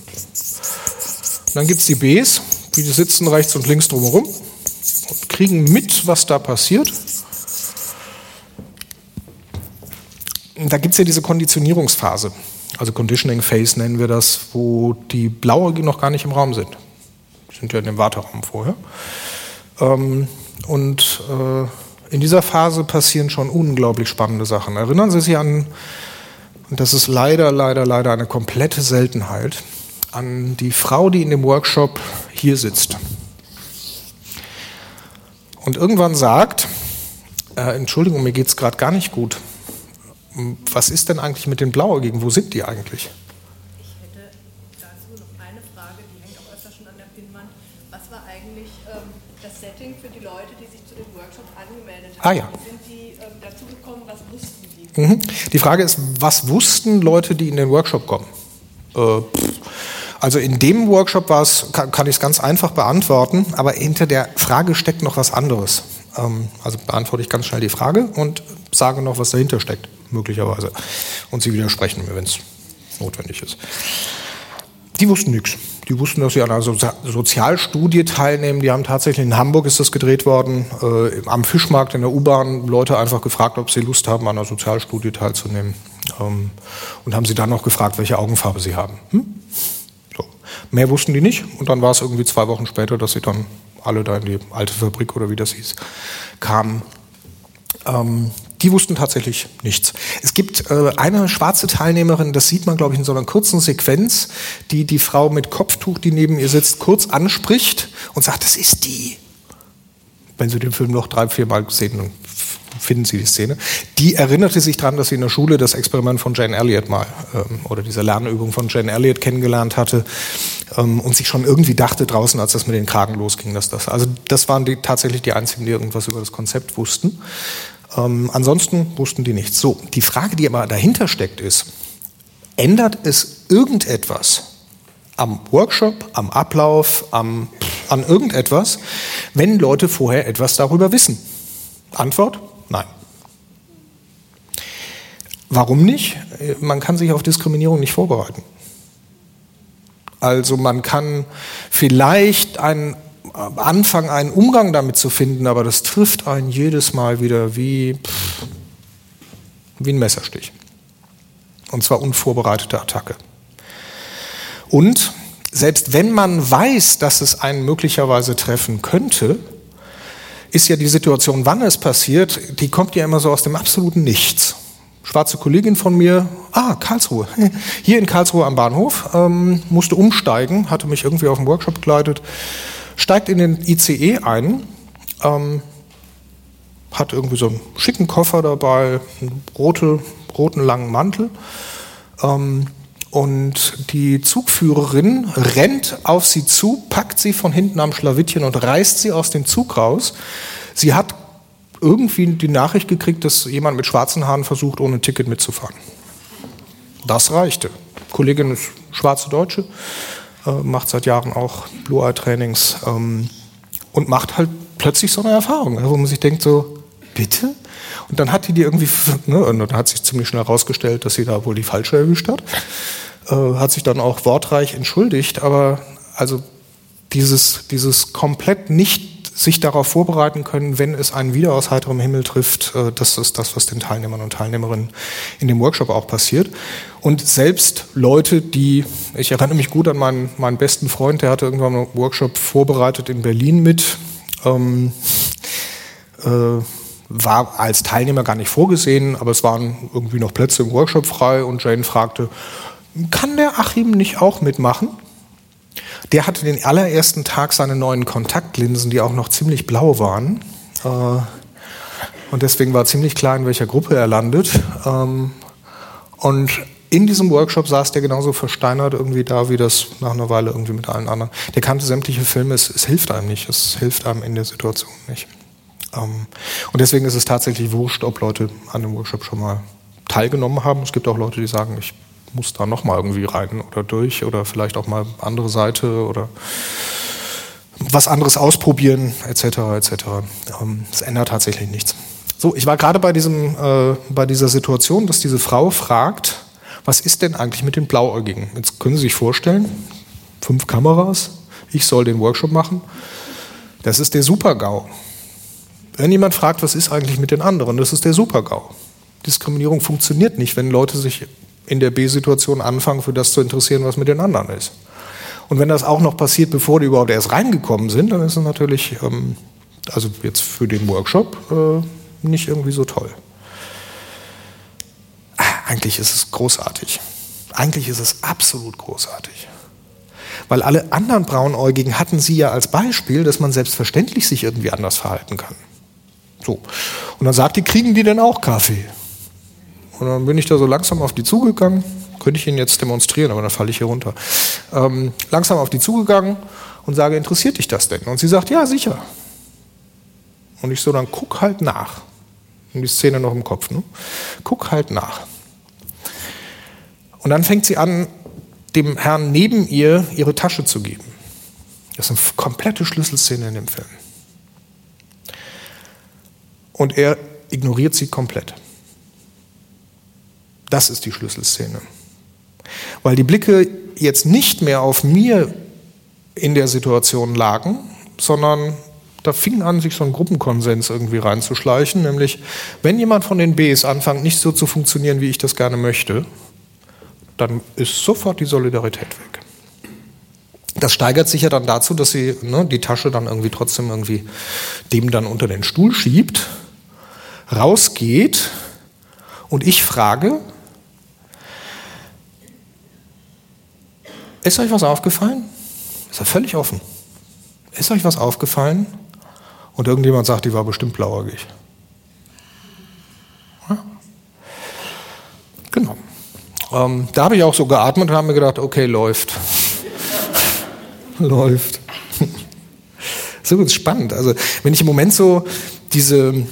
dann gibt es die Bs, die sitzen rechts und links drumherum und kriegen mit, was da passiert. Da gibt es ja diese Konditionierungsphase, also Conditioning Phase nennen wir das, wo die Blaue noch gar nicht im Raum sind. Die sind ja in dem Warteraum vorher. Ähm, und äh, in dieser Phase passieren schon unglaublich spannende Sachen. Erinnern Sie sich an, und das ist leider, leider, leider eine komplette Seltenheit, an die Frau, die in dem Workshop hier sitzt. Und irgendwann sagt, äh, Entschuldigung, mir geht es gerade gar nicht gut was ist denn eigentlich mit den Blauäugigen? Wo sind die eigentlich? Ich hätte dazu noch eine Frage, die hängt auch öfter schon an der Pinnwand. Was war eigentlich ähm, das Setting für die Leute, die sich zu dem Workshop angemeldet haben? Ah ja. Wie sind die ähm, dazu gekommen? Was wussten die? Mhm. Die Frage ist, was wussten Leute, die in den Workshop kommen? Äh, also in dem Workshop war es, kann, kann ich es ganz einfach beantworten, aber hinter der Frage steckt noch was anderes. Ähm, also beantworte ich ganz schnell die Frage und sage noch, was dahinter steckt, möglicherweise. Und Sie widersprechen mir, wenn es notwendig ist. Die wussten nichts. Die wussten, dass sie an einer Sozi Sozialstudie teilnehmen. Die haben tatsächlich in Hamburg ist das gedreht worden, äh, am Fischmarkt in der U-Bahn Leute einfach gefragt, ob sie Lust haben, an einer Sozialstudie teilzunehmen. Ähm, und haben sie dann noch gefragt, welche Augenfarbe sie haben. Hm? So. Mehr wussten die nicht. Und dann war es irgendwie zwei Wochen später, dass sie dann alle da in die alte Fabrik oder wie das hieß, kamen. Ähm, die wussten tatsächlich nichts. Es gibt äh, eine schwarze Teilnehmerin, das sieht man, glaube ich, in so einer kurzen Sequenz, die die Frau mit Kopftuch, die neben ihr sitzt, kurz anspricht und sagt, das ist die. Wenn Sie den Film noch drei, vier Mal sehen, dann finden Sie die Szene. Die erinnerte sich daran, dass sie in der Schule das Experiment von Jane Elliott mal ähm, oder diese Lernübung von Jane Elliott kennengelernt hatte ähm, und sich schon irgendwie dachte draußen, als das mit den Kragen losging, dass das. Also das waren die, tatsächlich die einzigen, die irgendwas über das Konzept wussten. Ähm, ansonsten wussten die nichts. So, die Frage, die aber dahinter steckt, ist, ändert es irgendetwas am Workshop, am Ablauf, am, an irgendetwas, wenn Leute vorher etwas darüber wissen? Antwort, nein. Warum nicht? Man kann sich auf Diskriminierung nicht vorbereiten. Also man kann vielleicht einen anfangen, einen Umgang damit zu finden, aber das trifft einen jedes Mal wieder wie, wie ein Messerstich. Und zwar unvorbereitete Attacke. Und selbst wenn man weiß, dass es einen möglicherweise treffen könnte, ist ja die Situation, wann es passiert, die kommt ja immer so aus dem absoluten Nichts. Schwarze Kollegin von mir, ah, Karlsruhe, hier in Karlsruhe am Bahnhof, ähm, musste umsteigen, hatte mich irgendwie auf den Workshop begleitet steigt in den ICE ein, ähm, hat irgendwie so einen schicken Koffer dabei, einen rote, roten langen Mantel. Ähm, und die Zugführerin rennt auf sie zu, packt sie von hinten am Schlawittchen und reißt sie aus dem Zug raus. Sie hat irgendwie die Nachricht gekriegt, dass jemand mit schwarzen Haaren versucht, ohne Ticket mitzufahren. Das reichte. Die Kollegin ist schwarze Deutsche, äh, macht seit Jahren auch Blue Eye Trainings ähm, und macht halt plötzlich so eine Erfahrung, wo man sich denkt so, bitte? Und dann hat die die irgendwie, ne, und dann hat sich ziemlich schnell herausgestellt, dass sie da wohl die falsche erwischt hat. Äh, hat sich dann auch wortreich entschuldigt, aber also dieses, dieses komplett nicht sich darauf vorbereiten können, wenn es einen wieder aus heiterem Himmel trifft. Äh, das ist das, was den Teilnehmern und Teilnehmerinnen in dem Workshop auch passiert. Und selbst Leute, die, ich erinnere mich gut an meinen, meinen besten Freund, der hatte irgendwann einen Workshop vorbereitet in Berlin mit, ähm, äh, war als Teilnehmer gar nicht vorgesehen, aber es waren irgendwie noch Plätze im Workshop frei und Jane fragte, kann der Achim nicht auch mitmachen? Der hatte den allerersten Tag seine neuen Kontaktlinsen, die auch noch ziemlich blau waren. Äh, und deswegen war ziemlich klar, in welcher Gruppe er landet. Ähm, und in diesem Workshop saß der genauso versteinert irgendwie da, wie das nach einer Weile irgendwie mit allen anderen. Der kannte sämtliche Filme, es, es hilft einem nicht, es hilft einem in der Situation nicht. Ähm, und deswegen ist es tatsächlich wurscht, ob Leute an dem Workshop schon mal teilgenommen haben. Es gibt auch Leute, die sagen, ich muss da nochmal irgendwie rein oder durch oder vielleicht auch mal andere Seite oder was anderes ausprobieren, etc. etc. Ähm, es ändert tatsächlich nichts. So, ich war gerade bei, diesem, äh, bei dieser Situation, dass diese Frau fragt, was ist denn eigentlich mit den Blauäugigen? Jetzt können Sie sich vorstellen, fünf Kameras, ich soll den Workshop machen. Das ist der Super-GAU. Wenn jemand fragt, was ist eigentlich mit den anderen, das ist der Super-GAU. Diskriminierung funktioniert nicht, wenn Leute sich in der B-Situation anfangen, für das zu interessieren, was mit den anderen ist. Und wenn das auch noch passiert, bevor die überhaupt erst reingekommen sind, dann ist es natürlich, ähm, also jetzt für den Workshop, äh, nicht irgendwie so toll. Ah, eigentlich ist es großartig. Eigentlich ist es absolut großartig. Weil alle anderen Braunäugigen hatten sie ja als Beispiel, dass man selbstverständlich sich irgendwie anders verhalten kann. So. Und dann sagt die, kriegen die denn auch Kaffee? Und dann bin ich da so langsam auf die zugegangen. Könnte ich Ihnen jetzt demonstrieren, aber dann falle ich hier runter. Ähm, langsam auf die zugegangen und sage, interessiert dich das denn? Und sie sagt, ja, sicher. Und ich so, dann guck halt nach. Und die Szene noch im Kopf. Ne? Guck halt nach. Und dann fängt sie an, dem Herrn neben ihr ihre Tasche zu geben. Das ist eine komplette Schlüsselszene in dem Film. Und er ignoriert sie komplett. Das ist die Schlüsselszene. Weil die Blicke jetzt nicht mehr auf mir in der Situation lagen, sondern da fing an, sich so ein Gruppenkonsens irgendwie reinzuschleichen, nämlich wenn jemand von den Bs anfängt, nicht so zu funktionieren, wie ich das gerne möchte, dann ist sofort die Solidarität weg. Das steigert sich ja dann dazu, dass sie ne, die Tasche dann irgendwie trotzdem irgendwie dem dann unter den Stuhl schiebt, rausgeht und ich frage, ist euch was aufgefallen? Ist er völlig offen. Ist euch was aufgefallen? Und irgendjemand sagt, die war bestimmt blauäugig. Ja. Genau. Ähm, da habe ich auch so geatmet und habe mir gedacht, okay, läuft. läuft. so ist spannend. Also, wenn ich im Moment so diese,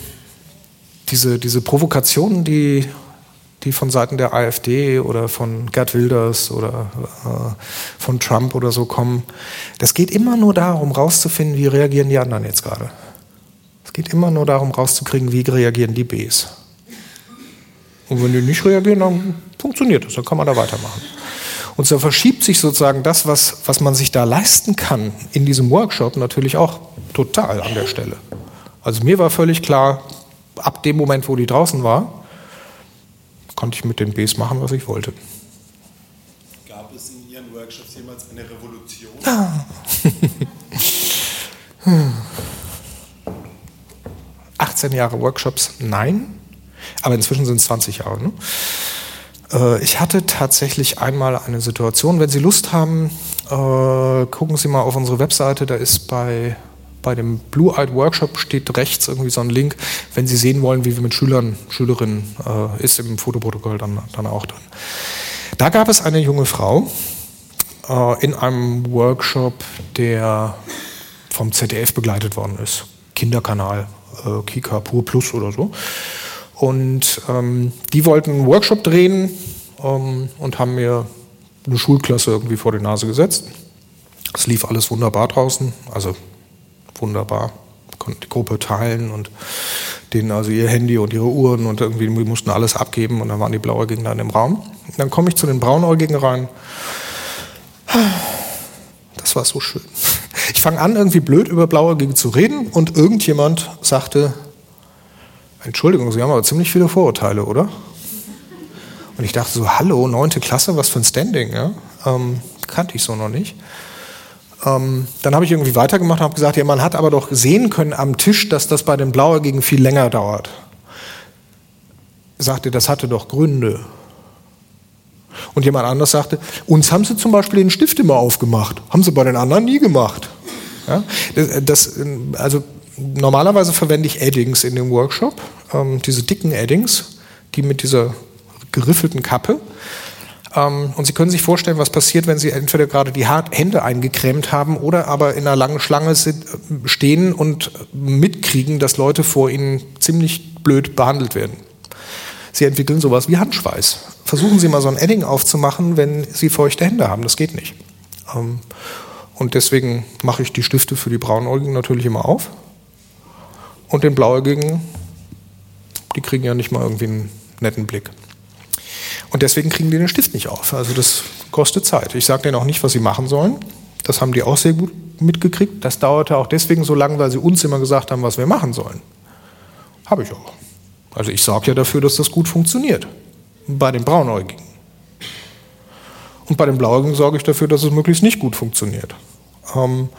diese, diese Provokationen, die, die von Seiten der AfD oder von Gerd Wilders oder äh, von Trump oder so kommen, das geht immer nur darum, rauszufinden, wie reagieren die anderen jetzt gerade. Es geht immer nur darum, rauszukriegen, wie reagieren die Bs. Und wenn die nicht reagieren, dann funktioniert das, dann kann man da weitermachen. Und so verschiebt sich sozusagen das, was, was man sich da leisten kann in diesem Workshop, natürlich auch total an der Stelle. Also mir war völlig klar, ab dem Moment, wo die draußen war, konnte ich mit den Bs machen, was ich wollte. Gab es in Ihren Workshops jemals eine Revolution? Ah. 18 Jahre Workshops, nein. Aber inzwischen sind es 20 Jahre. Ne? Äh, ich hatte tatsächlich einmal eine Situation, wenn Sie Lust haben, äh, gucken Sie mal auf unsere Webseite, da ist bei, bei dem Blue Eyed Workshop steht rechts irgendwie so ein Link, wenn Sie sehen wollen, wie wir mit Schülern, Schülerinnen, äh, ist im Fotoprotokoll dann, dann auch drin. Da gab es eine junge Frau äh, in einem Workshop, der vom ZDF begleitet worden ist. Kinderkanal, äh, Kika Pur Plus oder so. Und ähm, die wollten einen Workshop drehen ähm, und haben mir eine Schulklasse irgendwie vor die Nase gesetzt. Es lief alles wunderbar draußen, also wunderbar. Konnten die Gruppe teilen und denen also ihr Handy und ihre Uhren und irgendwie mussten alles abgeben und dann waren die Blauäugigen da in dem Raum. Und dann komme ich zu den Braunäugigen rein. Das war so schön. Ich fange an, irgendwie blöd über Blauäugige zu reden und irgendjemand sagte, Entschuldigung, Sie haben aber ziemlich viele Vorurteile, oder? Und ich dachte so, hallo, neunte Klasse, was für ein Standing, ja? Ähm, kannte ich so noch nicht. Ähm, dann habe ich irgendwie weitergemacht und habe gesagt, ja, man hat aber doch sehen können am Tisch, dass das bei den Blauäugigen viel länger dauert. Er sagte, das hatte doch Gründe. Und jemand anders sagte, uns haben sie zum Beispiel den Stift immer aufgemacht. Haben sie bei den anderen nie gemacht. Ja? Das, also normalerweise verwende ich Eddings in dem Workshop, ähm, diese dicken Eddings, die mit dieser geriffelten Kappe. Ähm, und Sie können sich vorstellen, was passiert, wenn Sie entweder gerade die Hände eingecremt haben oder aber in einer langen Schlange äh, stehen und mitkriegen, dass Leute vor Ihnen ziemlich blöd behandelt werden. Sie entwickeln sowas wie Handschweiß. Versuchen Sie mal so ein Edding aufzumachen, wenn Sie feuchte Hände haben. Das geht nicht. Ähm, und deswegen mache ich die Stifte für die Braunäugigen natürlich immer auf. Und den Blauäugigen, die kriegen ja nicht mal irgendwie einen netten Blick. Und deswegen kriegen die den Stift nicht auf. Also das kostet Zeit. Ich sage denen auch nicht, was sie machen sollen. Das haben die auch sehr gut mitgekriegt. Das dauerte auch deswegen so lange, weil sie uns immer gesagt haben, was wir machen sollen. Habe ich auch. Also ich sorge ja dafür, dass das gut funktioniert. Bei den Braunäugigen. Und bei den Blauäugigen sorge ich dafür, dass es möglichst nicht gut funktioniert. Ähm,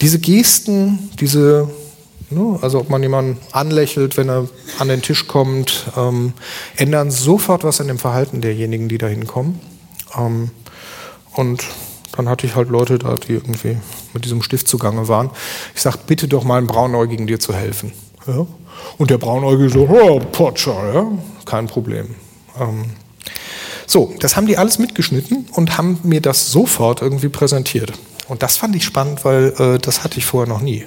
diese Gesten, diese Ne? Also ob man jemanden anlächelt, wenn er an den Tisch kommt, ähm, ändern sofort was an dem Verhalten derjenigen, die da hinkommen. Ähm, und dann hatte ich halt Leute da, die irgendwie mit diesem Stift zugange waren. Ich sagte, bitte doch mal einen Braunäugigen dir zu helfen. Ja? Und der Braunäugige so, oh, Potscher, ja? kein Problem. Ähm, so, das haben die alles mitgeschnitten und haben mir das sofort irgendwie präsentiert. Und das fand ich spannend, weil äh, das hatte ich vorher noch nie.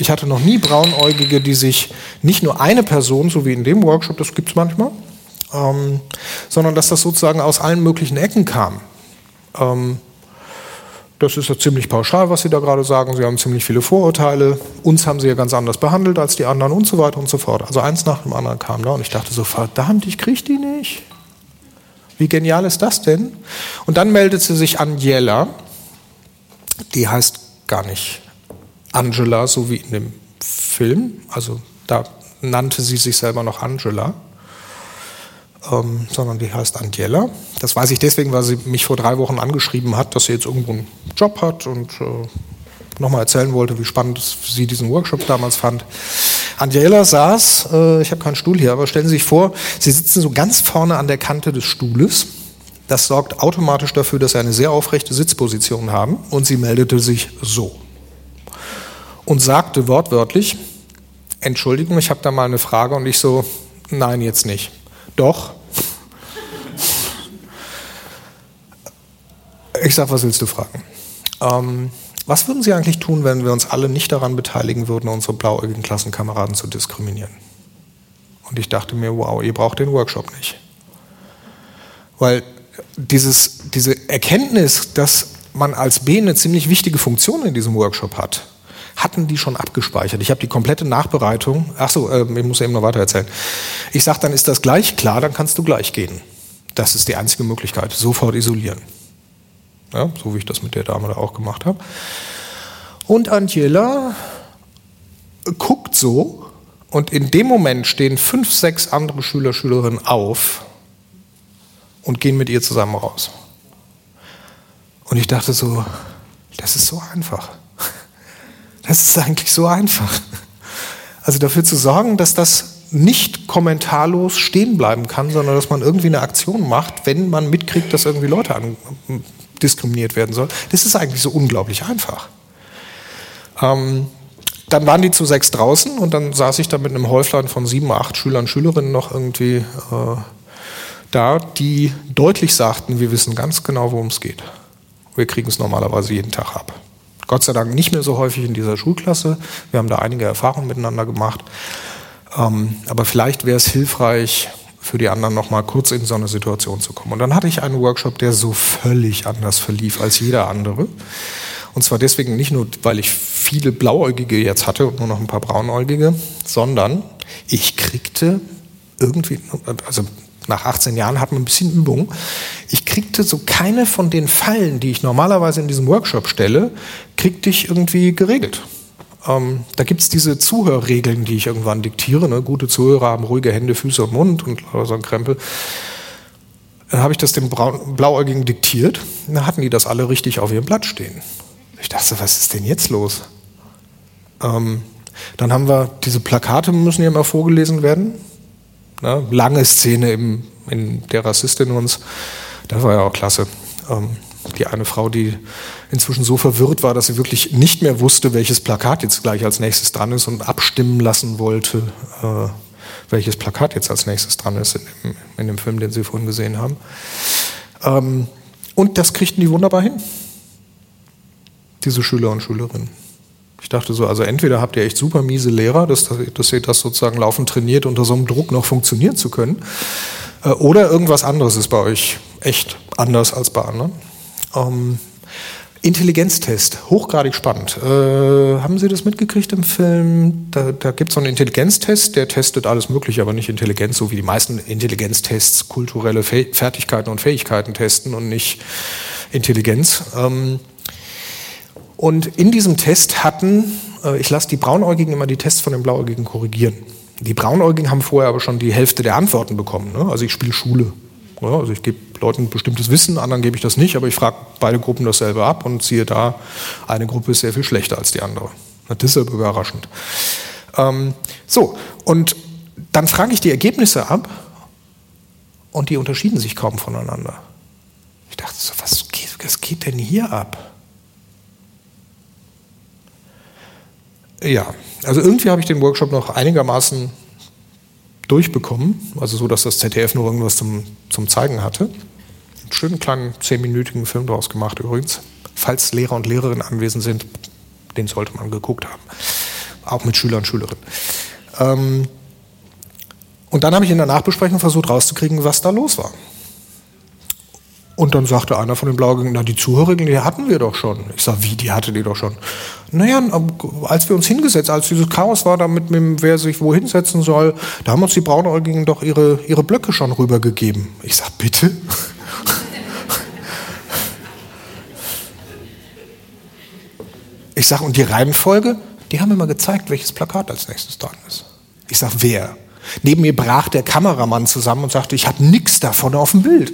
Ich hatte noch nie Braunäugige, die sich nicht nur eine Person, so wie in dem Workshop, das gibt es manchmal, ähm, sondern dass das sozusagen aus allen möglichen Ecken kam. Ähm, das ist ja ziemlich pauschal, was Sie da gerade sagen. Sie haben ziemlich viele Vorurteile. Uns haben Sie ja ganz anders behandelt als die anderen und so weiter und so fort. Also eins nach dem anderen kam da und ich dachte so, verdammt, ich kriege die nicht. Wie genial ist das denn? Und dann meldete sich Angela, die heißt gar nicht Angela, so wie in dem Film. Also da nannte sie sich selber noch Angela ähm, sondern die heißt Angela. Das weiß ich deswegen, weil sie mich vor drei Wochen angeschrieben hat, dass sie jetzt irgendwo einen Job hat und äh, nochmal erzählen wollte, wie spannend sie diesen Workshop damals fand. Angela saß, äh, ich habe keinen Stuhl hier, aber stellen Sie sich vor, Sie sitzen so ganz vorne an der Kante des Stuhles. Das sorgt automatisch dafür, dass Sie eine sehr aufrechte Sitzposition haben und sie meldete sich so und sagte wortwörtlich, Entschuldigung, ich habe da mal eine Frage und ich so, nein, jetzt nicht. Doch. Ich sage, was willst du fragen? Ähm, was würden Sie eigentlich tun, wenn wir uns alle nicht daran beteiligen würden, unsere blauäugigen Klassenkameraden zu diskriminieren? Und ich dachte mir, wow, ihr braucht den Workshop nicht. Weil dieses, diese Erkenntnis, dass man als B eine ziemlich wichtige Funktion in diesem Workshop hat, hatten die schon abgespeichert. Ich habe die komplette Nachbereitung. Ach so, äh, ich muss eben noch weiter erzählen. Ich sage, dann ist das gleich klar, dann kannst du gleich gehen. Das ist die einzige Möglichkeit. Sofort isolieren. Ja, so wie ich das mit der Dame da auch gemacht habe. Und Angela guckt so und in dem Moment stehen fünf, sechs andere Schüler, Schülerinnen auf und gehen mit ihr zusammen raus. Und ich dachte so, das ist so einfach. Das ist eigentlich so einfach. Also dafür zu sorgen, dass das nicht kommentarlos stehen bleiben kann, sondern dass man irgendwie eine Aktion macht, wenn man mitkriegt, dass irgendwie Leute an, diskriminiert werden sollen. Das ist eigentlich so unglaublich einfach. Ähm, dann waren die zu sechs draußen und dann saß ich da mit einem Häuflein von sieben, acht Schülern, Schülerinnen noch irgendwie äh, da, die deutlich sagten, wir wissen ganz genau, worum es geht. Wir kriegen es normalerweise jeden Tag ab. Gott sei Dank nicht mehr so häufig in dieser Schulklasse. Wir haben da einige Erfahrungen miteinander gemacht. Ähm, aber vielleicht wäre es hilfreich, für die anderen noch mal kurz in so eine Situation zu kommen. Und dann hatte ich einen Workshop, der so völlig anders verlief als jeder andere. Und zwar deswegen nicht nur, weil ich viele Blauäugige jetzt hatte und nur noch ein paar Braunäugige, sondern ich kriegte irgendwie, also nach 18 Jahren hat man ein bisschen Übung. Ich kriegte so keine von den Fallen, die ich normalerweise in diesem Workshop stelle, kriegte ich irgendwie geregelt. Ähm, da gibt es diese Zuhörregeln, die ich irgendwann diktiere. Ne? Gute Zuhörer haben ruhige Hände, Füße und Mund und so ein Krempel. Dann habe ich das dem Blauäugigen diktiert. Dann hatten die das alle richtig auf ihrem Blatt stehen. Ich dachte, was ist denn jetzt los? Ähm, dann haben wir, diese Plakate müssen ja immer vorgelesen werden. Ne? Lange Szene im, in der Rassistin uns. Das war ja auch klasse. Ähm, die eine Frau, die inzwischen so verwirrt war, dass sie wirklich nicht mehr wusste, welches Plakat jetzt gleich als nächstes dran ist und abstimmen lassen wollte, äh, welches Plakat jetzt als nächstes dran ist in dem, in dem Film, den Sie vorhin gesehen haben. Ähm, und das kriegten die wunderbar hin, diese Schüler und Schülerinnen. Ich dachte so, also entweder habt ihr echt super miese Lehrer, dass, dass ihr das sozusagen laufend trainiert, unter so einem Druck noch funktionieren zu können, äh, oder irgendwas anderes ist bei euch echt anders als bei anderen. Ähm, Intelligenztest, hochgradig spannend. Äh, haben Sie das mitgekriegt im Film? Da, da gibt es so einen Intelligenztest, der testet alles Mögliche, aber nicht Intelligenz, so wie die meisten Intelligenztests kulturelle Fäh Fertigkeiten und Fähigkeiten testen und nicht Intelligenz. Ähm, und in diesem Test hatten, äh, ich lasse die Braunäugigen immer die Tests von den Blauäugigen korrigieren. Die Braunäugigen haben vorher aber schon die Hälfte der Antworten bekommen. Ne? Also ich spiele Schule. Ja, also ich gebe Leuten bestimmtes Wissen, anderen gebe ich das nicht, aber ich frage beide Gruppen dasselbe ab und siehe da, eine Gruppe ist sehr viel schlechter als die andere. Deshalb überraschend. Ähm, so, und dann frage ich die Ergebnisse ab und die unterschieden sich kaum voneinander. Ich dachte so, was was geht denn hier ab? Ja, also irgendwie habe ich den Workshop noch einigermaßen durchbekommen, also so, dass das ZDF nur irgendwas zum, zum Zeigen hatte. Einen schönen kleinen zehnminütigen Film daraus gemacht übrigens. Falls Lehrer und Lehrerinnen anwesend sind, den sollte man geguckt haben. Auch mit Schülern und Schülerinnen. Ähm, und dann habe ich in der Nachbesprechung versucht rauszukriegen, was da los war. Und dann sagte einer von den Blauäugigen, na, die Zuhörigen, die hatten wir doch schon. Ich sage, wie, die hatte die doch schon? Naja, als wir uns hingesetzt, als dieses Chaos war, damit mit wer sich wo hinsetzen soll, da haben uns die Braunäugigen doch ihre, ihre Blöcke schon rübergegeben. Ich sage, bitte? Ich sage, und die Reihenfolge, die haben mir mal gezeigt, welches Plakat als nächstes dran ist. Ich sage, wer? Neben mir brach der Kameramann zusammen und sagte, ich habe nichts davon auf dem Bild.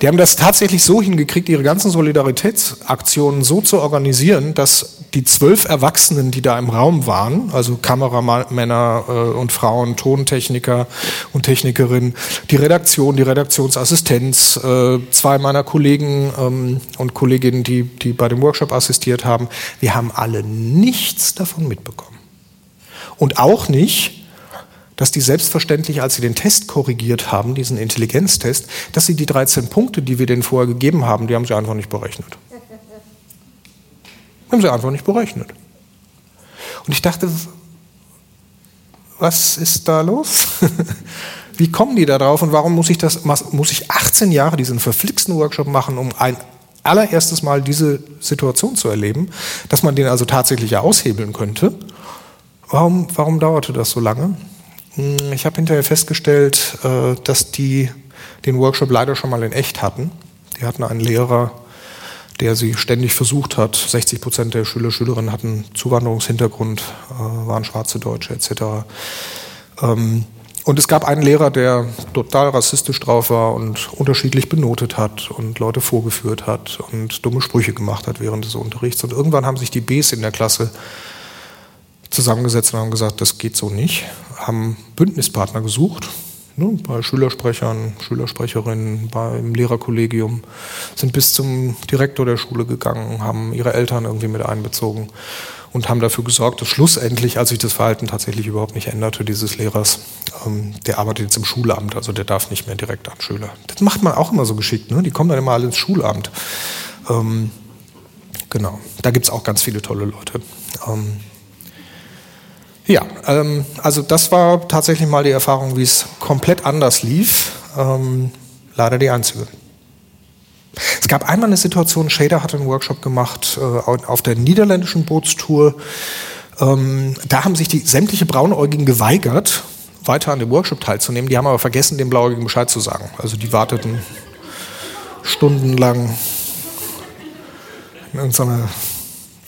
Die haben das tatsächlich so hingekriegt, ihre ganzen Solidaritätsaktionen so zu organisieren, dass die zwölf Erwachsenen, die da im Raum waren, also Kameramänner äh, und Frauen, Tontechniker und Technikerinnen, die Redaktion, die Redaktionsassistenz, äh, zwei meiner Kollegen ähm, und Kolleginnen, die, die bei dem Workshop assistiert haben, wir haben alle nichts davon mitbekommen. Und auch nicht, dass die selbstverständlich, als sie den Test korrigiert haben, diesen Intelligenztest, dass sie die 13 Punkte, die wir denen vorher gegeben haben, die haben sie einfach nicht berechnet. Haben sie einfach nicht berechnet. Und ich dachte, was ist da los? Wie kommen die da drauf und warum muss ich das, muss ich 18 Jahre diesen verflixten Workshop machen, um ein allererstes Mal diese Situation zu erleben, dass man den also tatsächlich aushebeln könnte? Warum, warum dauerte das so lange? Hm, ich habe hinterher festgestellt, äh, dass die den Workshop leider schon mal in echt hatten. Die hatten einen Lehrer, der sie ständig versucht hat. 60 Prozent der Schüler, Schülerinnen hatten Zuwanderungshintergrund, äh, waren schwarze Deutsche etc. Ähm, und es gab einen Lehrer, der total rassistisch drauf war und unterschiedlich benotet hat und Leute vorgeführt hat und dumme Sprüche gemacht hat während des Unterrichts. Und irgendwann haben sich die Bs in der Klasse zusammengesetzt und haben gesagt, das geht so nicht, haben Bündnispartner gesucht, ne, bei Schülersprechern, Schülersprecherinnen, beim Lehrerkollegium, sind bis zum Direktor der Schule gegangen, haben ihre Eltern irgendwie mit einbezogen und haben dafür gesorgt, dass schlussendlich, als sich das Verhalten tatsächlich überhaupt nicht änderte, dieses Lehrers, ähm, der arbeitet jetzt im Schulamt, also der darf nicht mehr direkt an Schüler. Das macht man auch immer so geschickt, ne? die kommen dann immer alle ins Schulamt. Ähm, genau, da gibt es auch ganz viele tolle Leute. Ähm, ja, ähm, also das war tatsächlich mal die Erfahrung, wie es komplett anders lief. Ähm, leider die einzige. Es gab einmal eine Situation, Shader hatte einen Workshop gemacht äh, auf der niederländischen Bootstour. Ähm, da haben sich die sämtliche Braunäugigen geweigert, weiter an dem Workshop teilzunehmen. Die haben aber vergessen, dem Blauäugigen Bescheid zu sagen. Also die warteten stundenlang in irgendeiner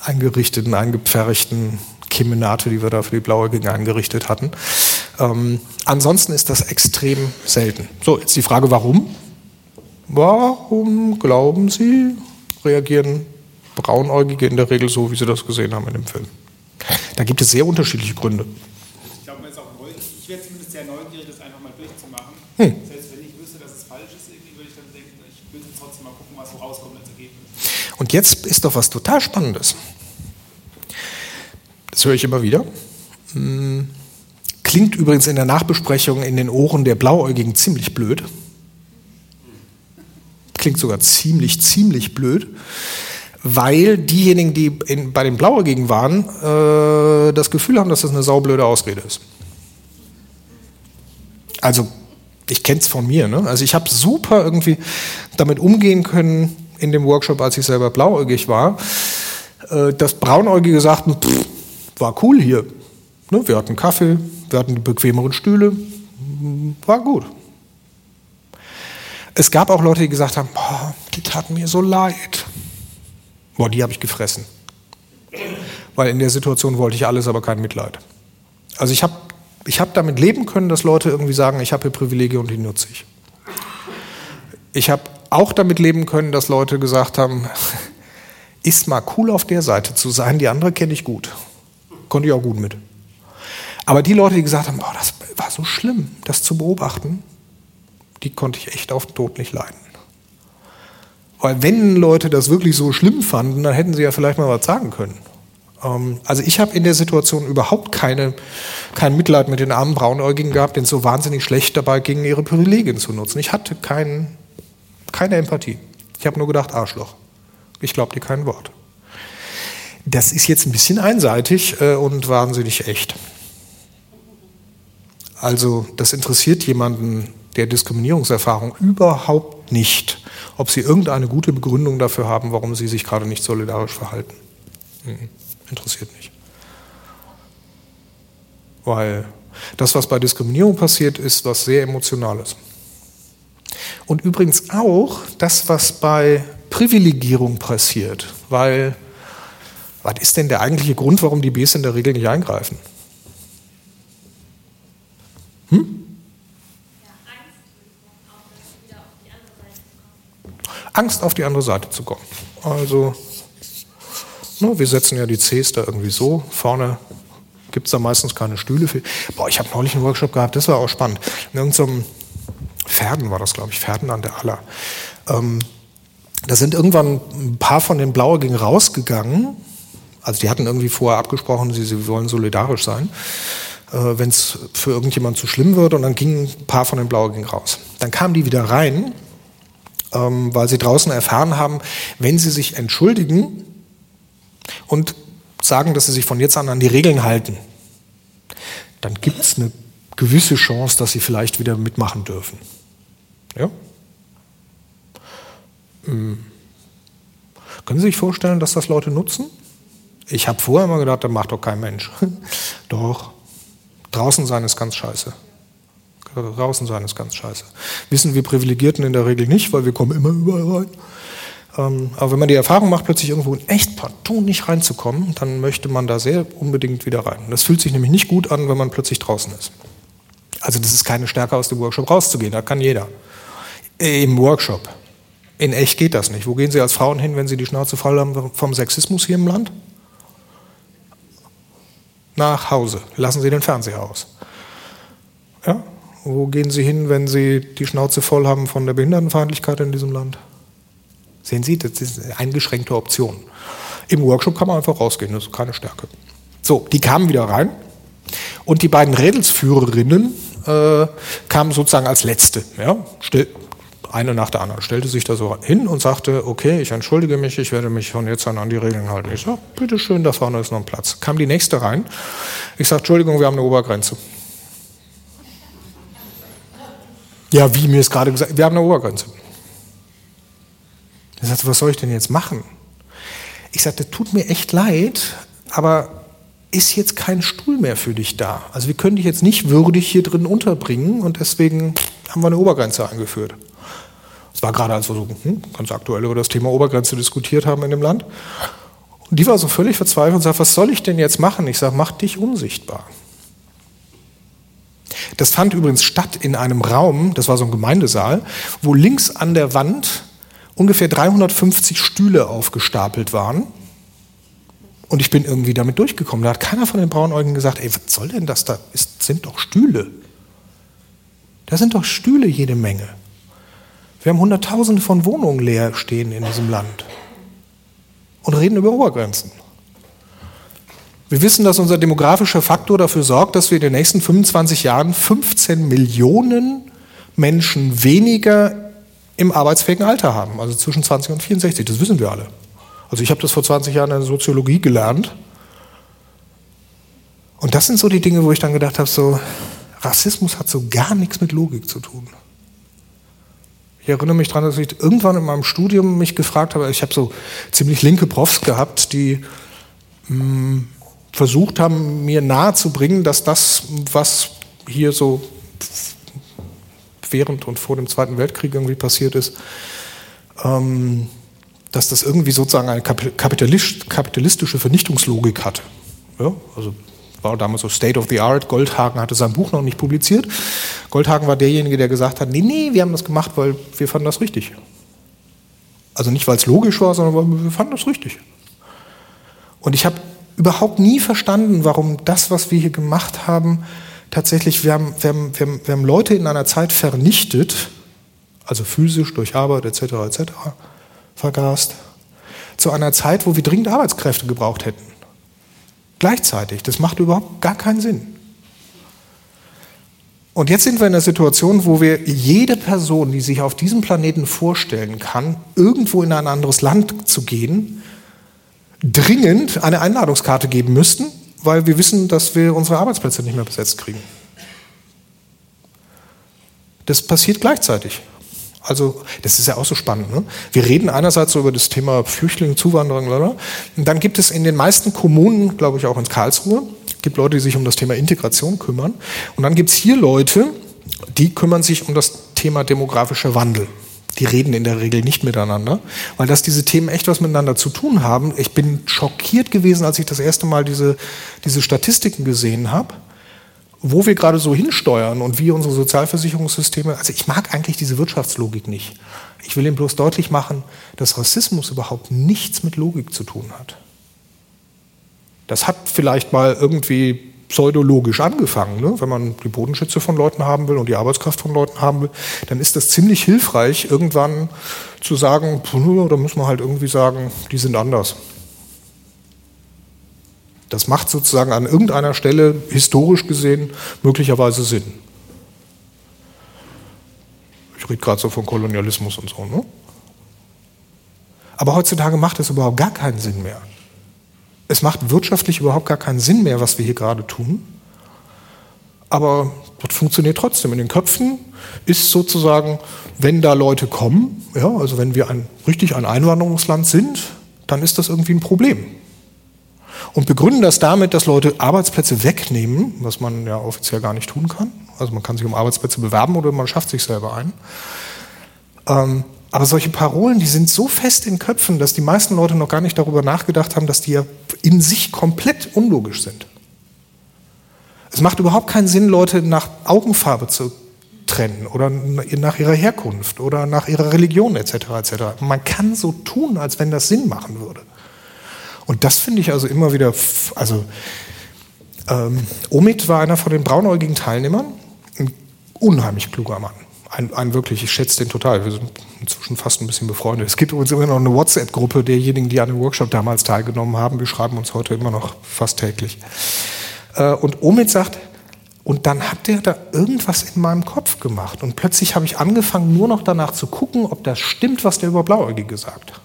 eingerichteten, eingepferchten Kemenate, die wir da für die Blauäugigen eingerichtet hatten. Ähm, ansonsten ist das extrem selten. So, jetzt die Frage, warum? Warum glauben Sie, reagieren Braunäugige in der Regel so, wie Sie das gesehen haben in dem Film? Da gibt es sehr unterschiedliche Gründe. Ich glaube, man ist auch ich wäre zumindest sehr neugierig, das einfach mal durchzumachen. Hm. Selbst wenn ich wüsste, dass es falsch ist, irgendwie würde ich dann denken, ich will trotzdem mal gucken, was so rauskommt als Ergebnis. Und jetzt ist doch was total Spannendes. Das höre ich immer wieder. Hm. Klingt übrigens in der Nachbesprechung in den Ohren der Blauäugigen ziemlich blöd. Klingt sogar ziemlich, ziemlich blöd, weil diejenigen, die in, bei den Blauäugigen waren, äh, das Gefühl haben, dass das eine saublöde Ausrede ist. Also, ich kenne es von mir. Ne? Also, ich habe super irgendwie damit umgehen können in dem Workshop, als ich selber blauäugig war, äh, dass Braunäugige sagten, pff, war cool hier. Ne, wir hatten Kaffee, wir hatten die bequemeren Stühle, war gut. Es gab auch Leute, die gesagt haben, boah, die taten mir so leid. Boah, die habe ich gefressen. Weil in der Situation wollte ich alles, aber kein Mitleid. Also ich habe ich hab damit leben können, dass Leute irgendwie sagen, ich habe hier Privilegien und die nutze ich. Ich habe auch damit leben können, dass Leute gesagt haben, ist mal cool auf der Seite zu sein, die andere kenne ich gut konnte ich auch gut mit. Aber die Leute, die gesagt haben, boah, das war so schlimm, das zu beobachten, die konnte ich echt auf den Tod nicht leiden. Weil wenn Leute das wirklich so schlimm fanden, dann hätten sie ja vielleicht mal was sagen können. Ähm, also ich habe in der Situation überhaupt keine, kein Mitleid mit den armen Braunäugigen gehabt, denen es so wahnsinnig schlecht dabei ging, ihre Privilegien zu nutzen. Ich hatte kein, keine Empathie. Ich habe nur gedacht, Arschloch. Ich glaube dir kein Wort. Das ist jetzt ein bisschen einseitig äh, und wahnsinnig echt. Also das interessiert jemanden der Diskriminierungserfahrung überhaupt nicht, ob sie irgendeine gute Begründung dafür haben, warum sie sich gerade nicht solidarisch verhalten. Mhm. Interessiert nicht. Weil das, was bei Diskriminierung passiert, ist was sehr Emotionales. Und übrigens auch das, was bei Privilegierung passiert. Weil, was ist denn der eigentliche Grund, warum die Bs in der Regel nicht eingreifen? Hm? Angst auf die andere Seite zu kommen. Also, ne, wir setzen ja die Cs da irgendwie so. Vorne gibt es da meistens keine Stühle für. Boah, ich habe neulich einen Workshop gehabt, das war auch spannend. In irgendeinem Pferden war das, glaube ich, Pferden an der Aller. Ähm, da sind irgendwann ein paar von den Blauäugigen rausgegangen. Also die hatten irgendwie vorher abgesprochen, sie, sie wollen solidarisch sein, äh, wenn es für irgendjemand zu schlimm wird. Und dann gingen ein paar von den Blauäugigen raus. Dann kamen die wieder rein, ähm, weil sie draußen erfahren haben, wenn sie sich entschuldigen und sagen, dass sie sich von jetzt an an die Regeln halten, dann gibt es eine gewisse Chance, dass sie vielleicht wieder mitmachen dürfen. Ja? Hm. Können Sie sich vorstellen, dass das Leute nutzen? Ich habe vorher immer gedacht, das macht doch kein Mensch. doch. Draußen sein ist ganz scheiße. Draußen sein ist ganz scheiße. Wissen wir Privilegierten in der Regel nicht, weil wir kommen immer überall rein. Ähm, aber wenn man die Erfahrung macht, plötzlich irgendwo in echt partout nicht reinzukommen, dann möchte man da sehr unbedingt wieder rein. Das fühlt sich nämlich nicht gut an, wenn man plötzlich draußen ist. Also das ist keine Stärke aus dem Workshop rauszugehen, da kann jeder. Im Workshop. In echt geht das nicht. Wo gehen Sie als Frauen hin, wenn Sie die Schnauze voll haben vom Sexismus hier im Land? Nach Hause. Lassen Sie den Fernseher aus. Ja? Wo gehen Sie hin, wenn Sie die Schnauze voll haben von der Behindertenfeindlichkeit in diesem Land? Sehen Sie, das ist eine eingeschränkte Option. Im Workshop kann man einfach rausgehen, das ist keine Stärke. So, die kamen wieder rein und die beiden Rädelsführerinnen äh, kamen sozusagen als Letzte. Ja? Still, eine nach der anderen, stellte sich da so hin und sagte, okay, ich entschuldige mich, ich werde mich von jetzt an an die Regeln halten. Ich sage, bitteschön, da vorne ist noch ein Platz. Kam die nächste rein. Ich sage, Entschuldigung, wir haben eine Obergrenze. Ja, wie mir ist gerade gesagt, wir haben eine Obergrenze. Er sagte, was soll ich denn jetzt machen? Ich sagte, tut mir echt leid, aber ist jetzt kein Stuhl mehr für dich da. Also wir können dich jetzt nicht würdig hier drin unterbringen und deswegen haben wir eine Obergrenze eingeführt. Es war gerade, als wir so hm, ganz aktuell über das Thema Obergrenze diskutiert haben in dem Land. Und die war so völlig verzweifelt und sagt, was soll ich denn jetzt machen? Ich sage, mach dich unsichtbar. Das fand übrigens statt in einem Raum, das war so ein Gemeindesaal, wo links an der Wand ungefähr 350 Stühle aufgestapelt waren. Und ich bin irgendwie damit durchgekommen. Da hat keiner von den Braunäugigen gesagt, ey, was soll denn das da? Das sind doch Stühle. Da sind doch Stühle jede Menge. Wir haben Hunderttausende von Wohnungen leer stehen in diesem Land und reden über Obergrenzen. Wir wissen, dass unser demografischer Faktor dafür sorgt, dass wir in den nächsten 25 Jahren 15 Millionen Menschen weniger im arbeitsfähigen Alter haben, also zwischen 20 und 64. Das wissen wir alle. Also ich habe das vor 20 Jahren in der Soziologie gelernt. Und das sind so die Dinge, wo ich dann gedacht habe, so Rassismus hat so gar nichts mit Logik zu tun. Ich erinnere mich daran, dass ich irgendwann in meinem Studium mich gefragt habe, ich habe so ziemlich linke Profs gehabt, die mh, mm, versucht haben, mir nahezubringen, dass das, was hier so während und vor dem Zweiten Weltkrieg irgendwie passiert ist, ähm, dass das irgendwie sozusagen eine kapitalistische Vernichtungslogik hatte. Ja, also war damals so State of the Art. Goldhagen hatte sein Buch noch nicht publiziert. Goldhagen war derjenige, der gesagt hat, nee, nee, wir haben das gemacht, weil wir fanden das richtig. Also nicht, weil es logisch war, sondern weil wir fanden das richtig. Und ich habe überhaupt nie verstanden, warum das, was wir hier gemacht haben, tatsächlich, wir haben, wir haben, wir haben, wir haben Leute in einer Zeit vernichtet, also physisch durch Arbeit etc. etc. vergast, zu einer Zeit, wo wir dringend Arbeitskräfte gebraucht hätten. Gleichzeitig. Das macht überhaupt gar keinen Sinn. Und jetzt sind wir in einer Situation, wo wir jede Person, die sich auf diesem Planeten vorstellen kann, irgendwo in ein anderes Land zu gehen, dringend eine Einladungskarte geben müssten, weil wir wissen, dass wir unsere Arbeitsplätze nicht mehr besetzt kriegen. Das passiert gleichzeitig. Also das ist ja auch so spannend. Ne? Wir reden einerseits so über das Thema Flüchtlinge, Zuwanderung, oder? und dann gibt es in den meisten Kommunen, glaube ich auch in Karlsruhe, gibt Leute, die sich um das Thema Integration kümmern. Und dann gibt es hier Leute, die kümmern sich um das Thema demografischer Wandel. Die reden in der Regel nicht miteinander, weil dass diese Themen echt was miteinander zu tun haben. Ich bin schockiert gewesen, als ich das erste Mal diese, diese Statistiken gesehen habe wo wir gerade so hinsteuern und wie unsere Sozialversicherungssysteme, also ich mag eigentlich diese Wirtschaftslogik nicht. Ich will Ihnen bloß deutlich machen, dass Rassismus überhaupt nichts mit Logik zu tun hat. Das hat vielleicht mal irgendwie pseudologisch angefangen. Ne? Wenn man die Bodenschütze von Leuten haben will und die Arbeitskraft von Leuten haben will, dann ist das ziemlich hilfreich, irgendwann zu sagen, da muss man halt irgendwie sagen, die sind anders. Das macht sozusagen an irgendeiner Stelle historisch gesehen möglicherweise Sinn. Ich rede gerade so von Kolonialismus und so. Ne? Aber heutzutage macht es überhaupt gar keinen Sinn mehr. Es macht wirtschaftlich überhaupt gar keinen Sinn mehr, was wir hier gerade tun. Aber das funktioniert trotzdem. In den Köpfen ist sozusagen, wenn da Leute kommen, ja, also wenn wir ein, richtig ein Einwanderungsland sind, dann ist das irgendwie ein Problem und begründen das damit, dass Leute Arbeitsplätze wegnehmen, was man ja offiziell gar nicht tun kann. Also man kann sich um Arbeitsplätze bewerben oder man schafft sich selber ein. Ähm, aber solche Parolen, die sind so fest in Köpfen, dass die meisten Leute noch gar nicht darüber nachgedacht haben, dass die ja in sich komplett unlogisch sind. Es macht überhaupt keinen Sinn, Leute nach Augenfarbe zu trennen oder nach ihrer Herkunft oder nach ihrer Religion etc. etc. Man kann so tun, als wenn das Sinn machen würde. Und das finde ich also immer wieder, also ähm, Omid war einer von den braunäugigen Teilnehmern, ein unheimlich kluger Mann. Ein, ein, wirklich, ich schätze den total. Wir sind inzwischen fast ein bisschen befreundet. Es gibt übrigens immer noch eine WhatsApp-Gruppe derjenigen, die an dem Workshop damals teilgenommen haben. Wir schreiben uns heute immer noch fast täglich. Äh, und Omid sagt, und dann hat der da irgendwas in meinem Kopf gemacht. Und plötzlich habe ich angefangen, nur noch danach zu gucken, ob das stimmt, was der über Blauäugige sagt.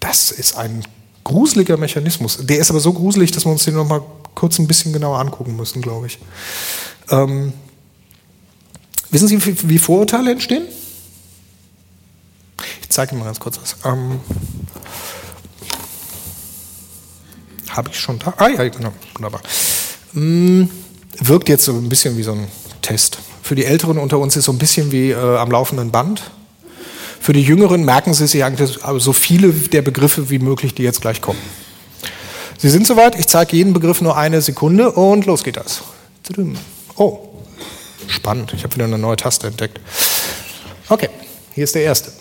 Das ist ein gruseliger Mechanismus. Der ist aber so gruselig, dass wir uns den noch mal kurz ein bisschen genauer angucken müssen, glaube ich. Ähm, wissen Sie, wie, wie, Vorurteile entstehen? Ich zeige Ihnen mal ganz kurz was. Ähm, Habe ich schon da? Ah ja, genau, wunderbar. Ähm, wirkt jetzt so ein bisschen wie so ein Test. Für die Älteren unter uns ist so ein bisschen wie äh, am laufenden Band. Für die Jüngeren merken Sie sich eigentlich so viele der Begriffe wie möglich, die jetzt gleich kommen. Sie sind soweit, ich zeige jeden Begriff nur eine Sekunde und los geht das. Oh, spannend, ich habe wieder eine neue Taste entdeckt. Okay, hier ist der erste.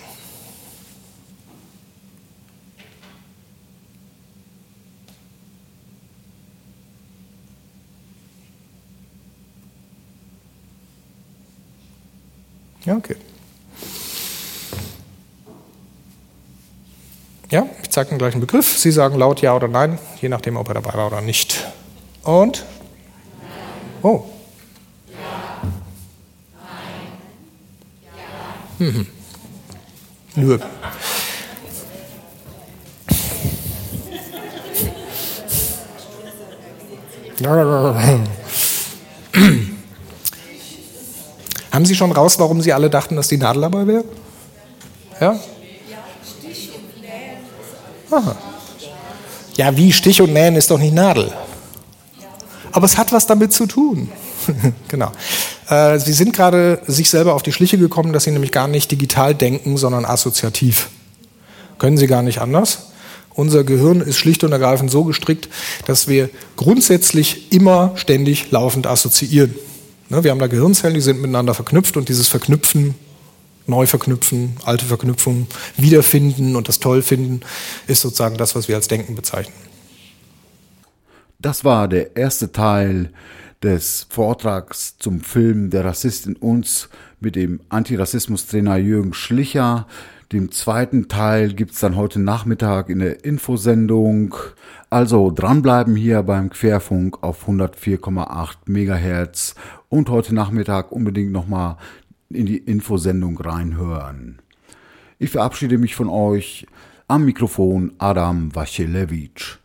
Ja, okay. Ja, ich zeige Ihnen gleich einen Begriff. Sie sagen laut Ja oder Nein, je nachdem, ob er dabei war oder nicht. Und? Oh. Mhm. Nur. Haben Sie schon raus, warum Sie alle dachten, dass die Nadel dabei wäre? Ja? Aha. Ja, wie Stich und Nähen ist doch nicht Nadel. Aber es hat was damit zu tun. genau. Äh, Sie sind gerade sich selber auf die Schliche gekommen, dass Sie nämlich gar nicht digital denken, sondern assoziativ. Können Sie gar nicht anders. Unser Gehirn ist schlicht und ergreifend so gestrickt, dass wir grundsätzlich immer ständig laufend assoziieren. Ne, wir haben da Gehirnzellen, die sind miteinander verknüpft und dieses Verknüpfen neu verknüpfen, alte Verknüpfungen wiederfinden und das toll finden, ist sozusagen das, was wir als Denken bezeichnen. Das war der erste Teil des Vortrags zum Film Der Rassist in uns mit dem Antirassismus-Trainer Jürgen Schlicher. Den zweiten Teil gibt es dann heute Nachmittag in der Infosendung. Also dranbleiben hier beim Querfunk auf 104,8 Megahertz und heute Nachmittag unbedingt nochmal in die Infosendung reinhören. Ich verabschiede mich von euch. Am Mikrofon Adam Wasilewitsch.